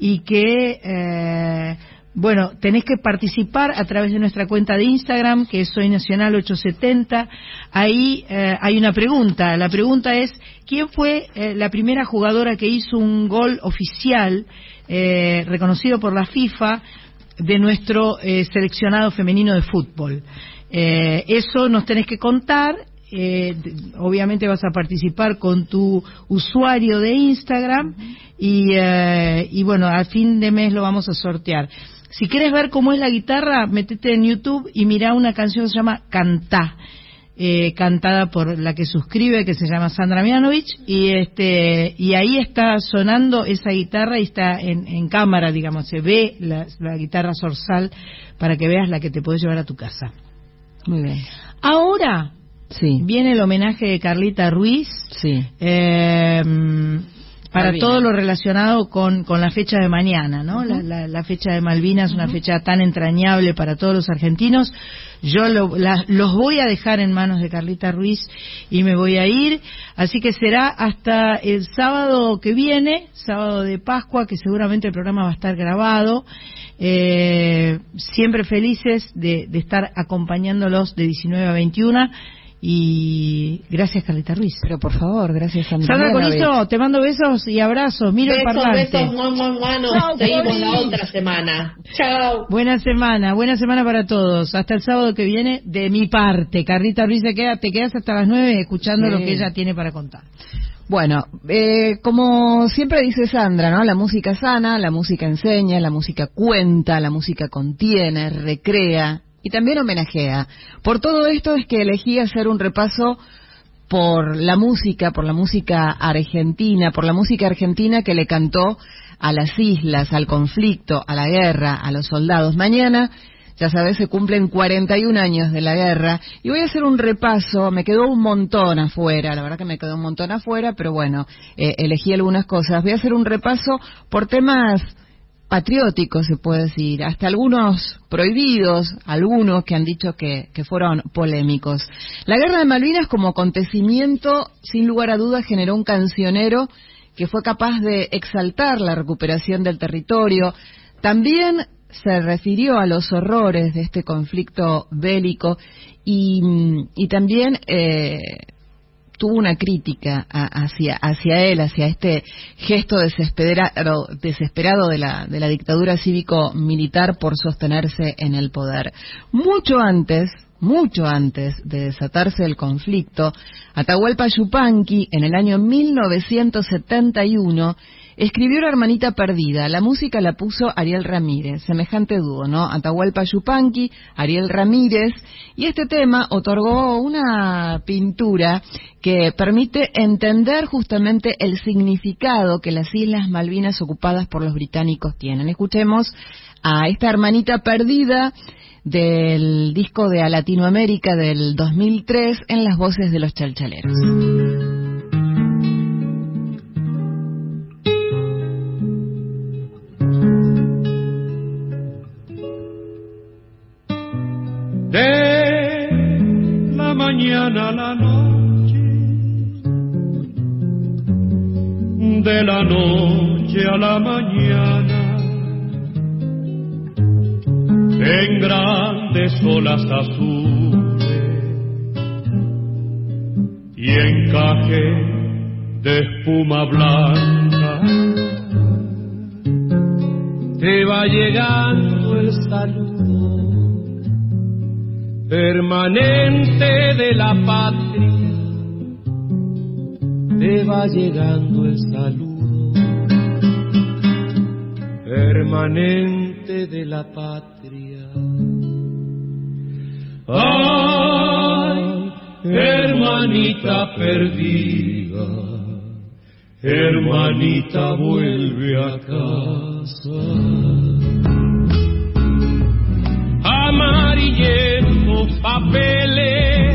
y que eh, bueno, tenés que participar a través de nuestra cuenta de Instagram, que es Soy Nacional 870. Ahí eh, hay una pregunta. La pregunta es, ¿quién fue eh, la primera jugadora que hizo un gol oficial reconocido por la FIFA de nuestro eh, seleccionado femenino de fútbol? Eh, eso nos tenés que contar eh, obviamente vas a participar con tu usuario de Instagram y, eh, y bueno, al fin de mes lo vamos a sortear. Si quieres ver cómo es la guitarra, metete en YouTube y mira una canción que se llama Cantá. Eh, cantada por la que suscribe que se llama Sandra Mianovich y este y ahí está sonando esa guitarra y está en, en cámara digamos se ve la, la guitarra zorzal para que veas la que te puedes llevar a tu casa Muy bien. ahora Sí. viene el homenaje de Carlita Ruiz Sí. eh, para Malvinas. todo lo relacionado con, con la fecha de mañana, ¿no? la, la- la fecha de Malvinas, una fecha tan entrañable para todos los argentinos. Yo lo- la- los voy a dejar en manos de Carlita Ruiz y me voy a ir. Así que será hasta el sábado que viene, sábado de Pascua, que seguramente el programa va a estar grabado. Eh, siempre felices de, de estar acompañándolos de 19 a 21. Y gracias, Carlita Ruiz. Pero por favor, gracias Sandra. Sandra Mianovich. Corizo, te mando besos y abrazos. Miro el besos, parlante. besos, mua, mua, mua, nos Chao, seguimos la otra semana. Chao. Buena semana, buena semana para todos. Hasta el sábado que viene, de mi parte. Carlita Ruiz, se queda, te quedas hasta las nueve escuchando Sí. lo que ella tiene para contar. Bueno, eh, como siempre dice Sandra, ¿no? La música sana, la música enseña, la música cuenta, la música contiene, recrea y también homenajea. Por todo esto es que elegí hacer un repaso por la música, por la música argentina, por la música argentina que le cantó a las islas, al conflicto, a la guerra, a los soldados. Mañana, ya sabes, se cumplen 41 años de la guerra y voy a hacer un repaso, me quedó un montón afuera, la verdad que me quedó un montón afuera, pero bueno, eh, elegí algunas cosas. Voy a hacer un repaso por temas patrióticos, se puede decir, hasta algunos prohibidos, algunos que han dicho que, que fueron polémicos. La guerra de Malvinas como acontecimiento, sin lugar a dudas, generó un cancionero que fue capaz de exaltar la recuperación del territorio. También se refirió a los horrores de este conflicto bélico y, y también eh, tuvo una crítica a- hacia, hacia él, hacia este gesto desesperado, desesperado de, la, de la dictadura cívico-militar por sostenerse en el poder. Mucho antes, mucho antes de desatarse el conflicto, Atahualpa Yupanqui, en el año 1971, escribió una hermanita perdida. La música la puso Ariel Ramírez, semejante dúo, ¿no? Atahualpa Yupanqui, Ariel Ramírez, y este tema otorgó una pintura que permite entender justamente el significado que las Islas Malvinas ocupadas por los británicos tienen. Escuchemos a esta hermanita perdida del disco de A Latinoamérica del 2003 en las voces de los chalchaleros. Mañana la noche, de la noche a la mañana, en grandes olas azules y encaje de espuma blanca, te va llegando el saludo permanente de la patria te va llegando el saludo permanente de la patria. Ay, hermanita perdida, hermanita vuelve a casa. Amarillentos papeles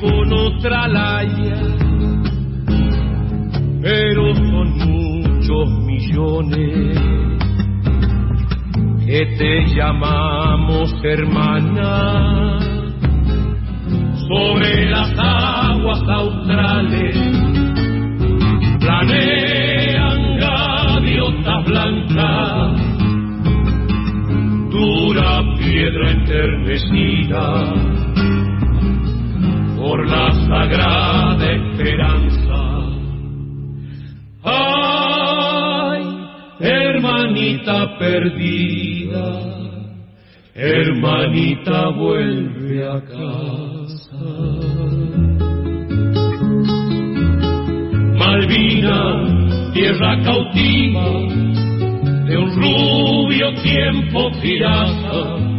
con otra laya, pero son muchos millones que te llamamos hermana. Sobre las aguas australes planean piedra enternecida por la sagrada esperanza. Ay, hermanita perdida, hermanita vuelve a casa. Malvina, tierra cautiva de un rubio tiempo pirata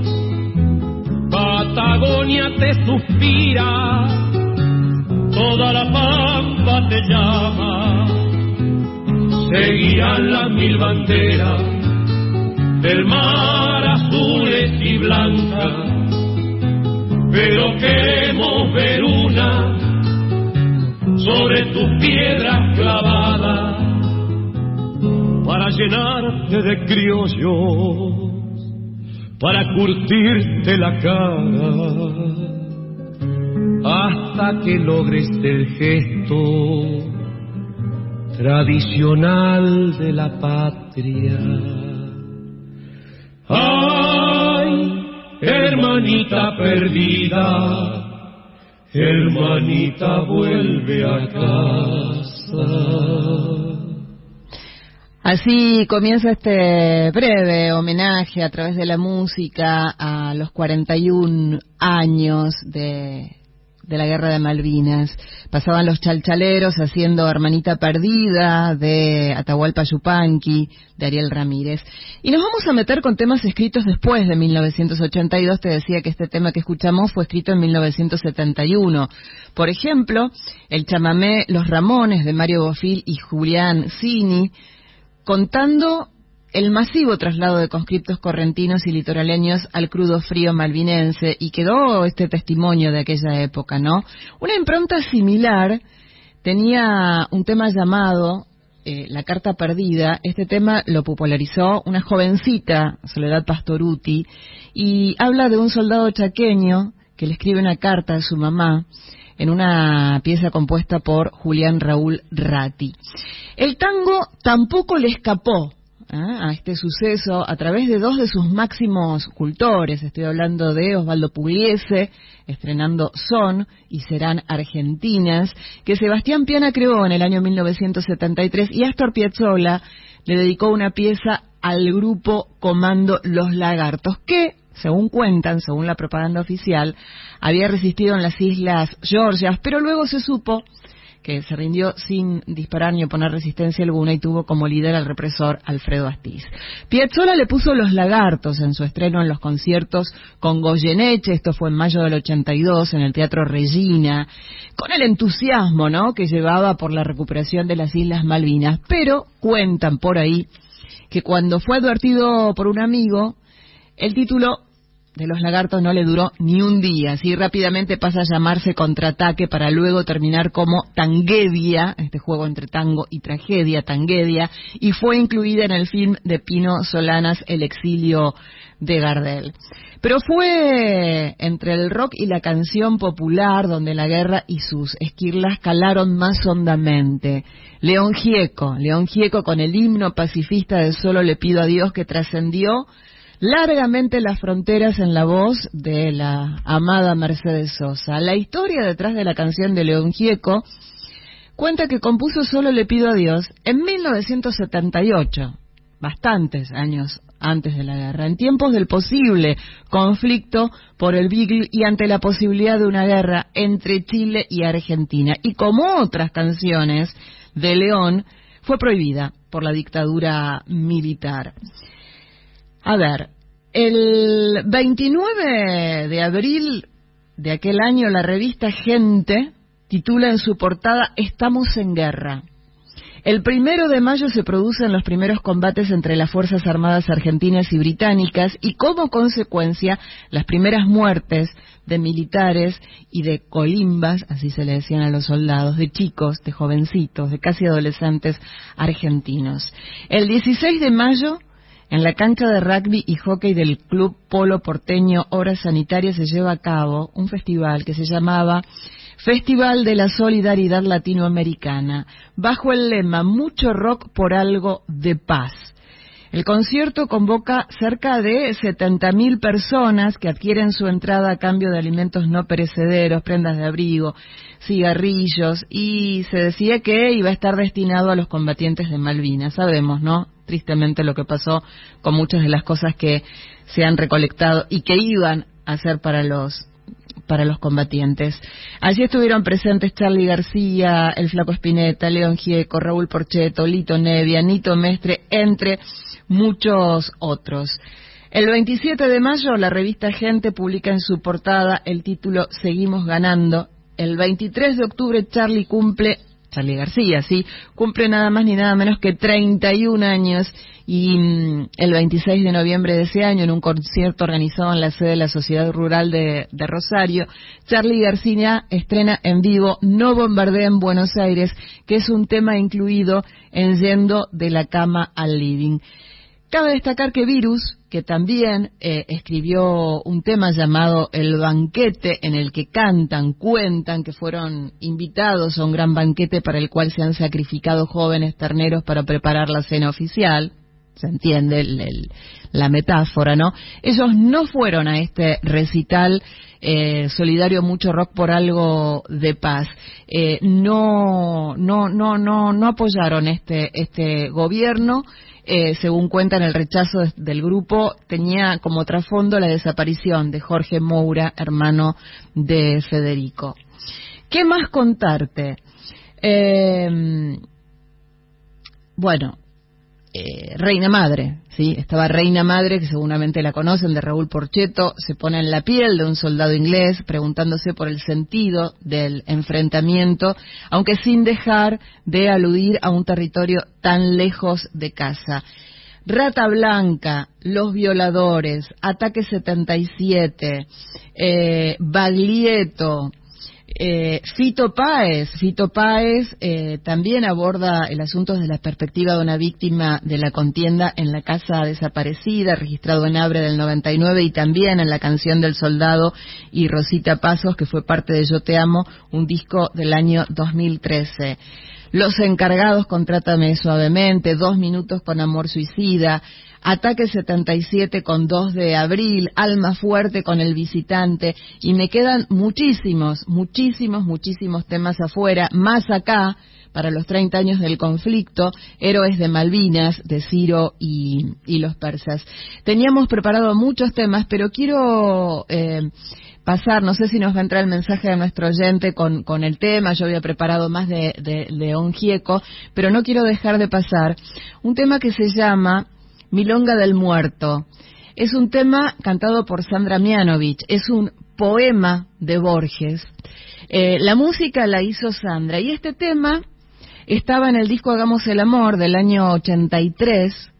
Patagonia te suspira, toda la pampa te llama, seguirán las mil banderas del mar azules y blancas, pero queremos ver una sobre tus piedras clavadas para llenarte de criollos para curtirte la cara hasta que logres el gesto tradicional de la patria. Ay, hermanita perdida, hermanita vuelve a casa. Así comienza este breve homenaje a través de la música a los 41 años de, de la guerra de Malvinas. Pasaban los chalchaleros haciendo Hermanita Perdida de Atahualpa Yupanqui, de Ariel Ramírez. Y nos vamos a meter con temas escritos después de 1982. Te decía que este tema que escuchamos fue escrito en 1971. Por ejemplo, el chamamé Los Ramones de Mario Bofil y Julián Cini contando el masivo traslado de conscriptos correntinos y litoraleños al crudo frío malvinense y quedó este testimonio de aquella época, ¿no? Una impronta similar tenía un tema llamado eh, La Carta Perdida. Este tema lo popularizó una jovencita, Soledad Pastoruti, y habla de un soldado chaqueño que le escribe una carta a su mamá en una pieza compuesta por Julián Raúl Ratti. El tango tampoco le escapó ¿eh? a este suceso a través de dos de sus máximos cultores. Estoy hablando de Osvaldo Pugliese, estrenando Son y Serán Argentinas, que Sebastián Piana creó en el año 1973 y Astor Piazzolla le dedicó una pieza al grupo Comando Los Lagartos, que según cuentan, según la propaganda oficial, había resistido en las Islas Georgias, pero luego se supo que se rindió sin disparar ni oponer resistencia alguna y tuvo como líder al represor Alfredo Astiz. Piazzolla le puso los lagartos en su estreno en los conciertos con Goyeneche, esto fue en mayo del 82 en el Teatro Regina, con el entusiasmo ¿no? que llevaba por la recuperación de las Islas Malvinas, pero cuentan por ahí que cuando fue advertido por un amigo, el título de los lagartos no le duró ni un día, así rápidamente pasa a llamarse contraataque para luego terminar como Tanguedia, este juego entre tango y tragedia, Tanguedia, y fue incluida en el film de Pino Solanas, El exilio de Gardel. Pero fue entre el rock y la canción popular donde la guerra y sus esquirlas calaron más hondamente. León Gieco, León Gieco con el himno pacifista de Solo le pido a Dios que trascendió largamente las fronteras en la voz de la amada Mercedes Sosa. La historia detrás de la canción de León Gieco cuenta que compuso Solo le pido a Dios en 1978, bastantes años antes de la guerra, en tiempos del posible conflicto por el Beagle y ante la posibilidad de una guerra entre Chile y Argentina. Y como otras canciones de León, fue prohibida por la dictadura militar. A ver, el 29 de abril de aquel año la revista Gente titula en su portada Estamos en guerra. El primero de mayo se producen los primeros combates entre las Fuerzas Armadas argentinas y británicas y como consecuencia las primeras muertes de militares y de colimbas, así se le decían a los soldados, de chicos, de jovencitos, de casi adolescentes argentinos. El 16 de mayo en la cancha de rugby y hockey del Club Polo Porteño Obras Sanitarias se lleva a cabo un festival que se llamaba Festival de la Solidaridad Latinoamericana, bajo el lema Mucho rock por algo de paz. El concierto convoca cerca de 70.000 personas que adquieren su entrada a cambio de alimentos no perecederos, prendas de abrigo, cigarrillos y se decía que iba a estar destinado a los combatientes de Malvinas. Sabemos, ¿no? Tristemente lo que pasó con muchas de las cosas que se han recolectado y que iban a ser para los para los combatientes. Allí estuvieron presentes Charlie García, el Flaco Espineta, León Gieco, Raúl Porcheto, Lito Nevia, Nito Mestre, entre muchos otros. El 27 de mayo la revista Gente publica en su portada el título Seguimos ganando. El 23 de octubre Charlie cumple Charlie García, sí, cumple nada más ni nada menos que 31 años y mm, el 26 de noviembre de ese año, en un concierto organizado en la sede de la Sociedad Rural de, de Rosario, Charlie García estrena en vivo No bombardea en Buenos Aires, que es un tema incluido en Yendo de la cama al living. Cabe destacar que Virus, que también eh, escribió un tema llamado El banquete, en el que cantan, cuentan que fueron invitados a un gran banquete para el cual se han sacrificado jóvenes terneros para preparar la cena oficial, se entiende la metáfora, ¿no? Ellos no fueron a este recital eh, solidario mucho rock por algo de paz. Eh, no, no, no, no, no apoyaron este, este gobierno. Eh, según cuentan, el rechazo del grupo tenía como trasfondo la desaparición de Jorge Moura, hermano de Federico. ¿Qué más contarte? Eh, bueno, eh, Reina Madre, ¿sí? Estaba Reina Madre, que seguramente la conocen, de Raúl Porcheto, se pone en la piel de un soldado inglés preguntándose por el sentido del enfrentamiento, aunque sin dejar de aludir a un territorio tan lejos de casa. Rata Blanca, Los Violadores, Ataque 77, eh, Baglietto, eh, Fito Páez, Fito Páez eh, también aborda el asunto desde la perspectiva de una víctima de la contienda en la casa desaparecida, registrado en Abre del 99 y también en la canción del soldado y Rosita Pasos, que fue parte de Yo Te Amo, un disco del año 2013. Los encargados, contrátame suavemente, dos minutos con amor suicida, Ataque 77 con 2 de abril, Alma Fuerte con El Visitante, y me quedan muchísimos, muchísimos, muchísimos temas afuera, más acá, para los 30 años del conflicto, Héroes de Malvinas, de Ciro y, los persas. Teníamos preparado muchos temas, pero quiero eh, pasar, no sé si nos va a entrar el mensaje de nuestro oyente con, el tema, yo había preparado más de, de León Gieco, pero no quiero dejar de pasar un tema que se llama Milonga del Muerto. Es un tema cantado por Sandra Mianovich, es un poema de Borges. Eh, la música la hizo Sandra y este tema estaba en el disco Hagamos el Amor del año 83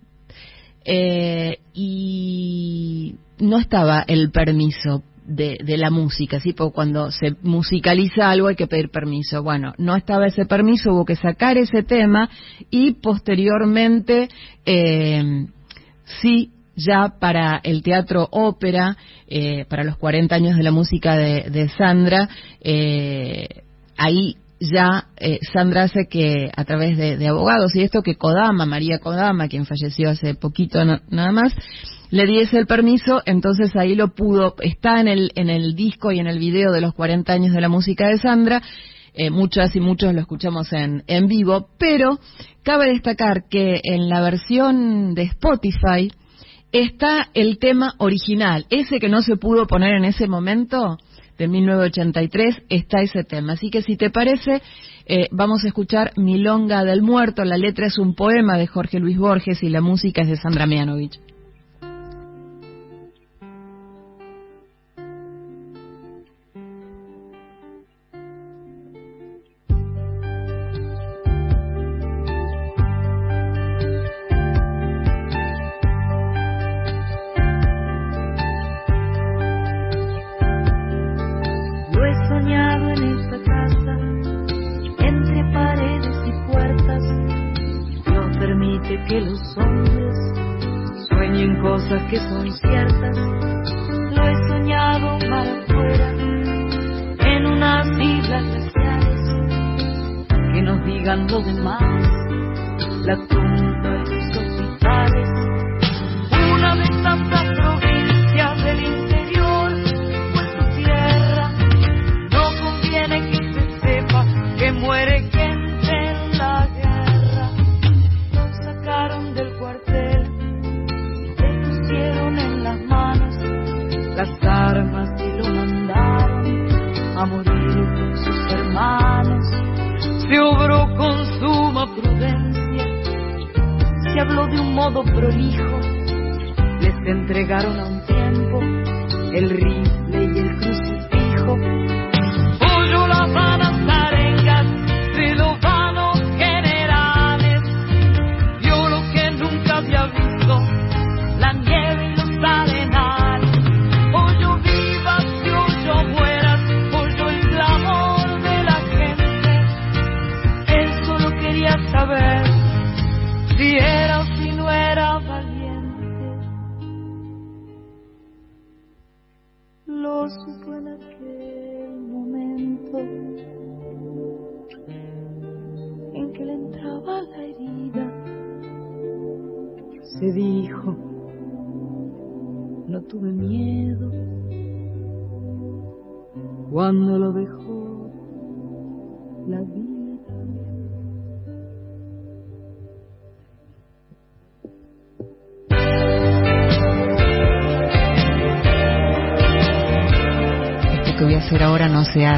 eh, y no estaba el permiso de, la música, ¿sí? Porque cuando se musicaliza algo hay que pedir permiso. Bueno, no estaba ese permiso, hubo que sacar ese tema y posteriormente eh, sí ya para el teatro ópera, eh, para los 40 años de la música de, de Sandra, eh, ahí ya eh, Sandra hace que a través de, abogados y esto que Kodama, María Kodama, quien falleció hace poquito nada más, le diese el permiso, entonces ahí lo pudo, está en el, en el disco y en el video de los 40 años de la música de Sandra, eh, muchas y muchos lo escuchamos en, en vivo, pero cabe destacar que en la versión de Spotify está el tema original, ese que no se pudo poner en ese momento, de 1983 está ese tema. Así que si te parece, eh, vamos a escuchar Milonga del Muerto. La letra es un poema de Jorge Luis Borges y la música es de Sandra Mianovich.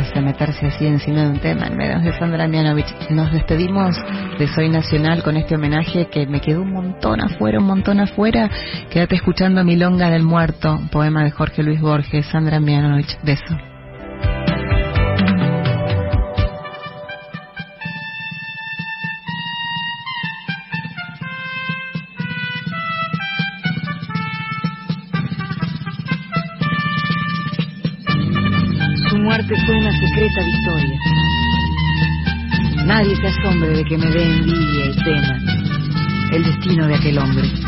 Se hace meterse así encima de un tema, en medio de Sandra Mianovich. Nos despedimos de Soy Nacional con este homenaje que me quedó un montón afuera, un montón afuera. Quédate escuchando Milonga del Muerto, poema de Jorge Luis Borges, Sandra Mianovich. Beso. Nadie se asombre de que me dé envidia y pena el destino de aquel hombre.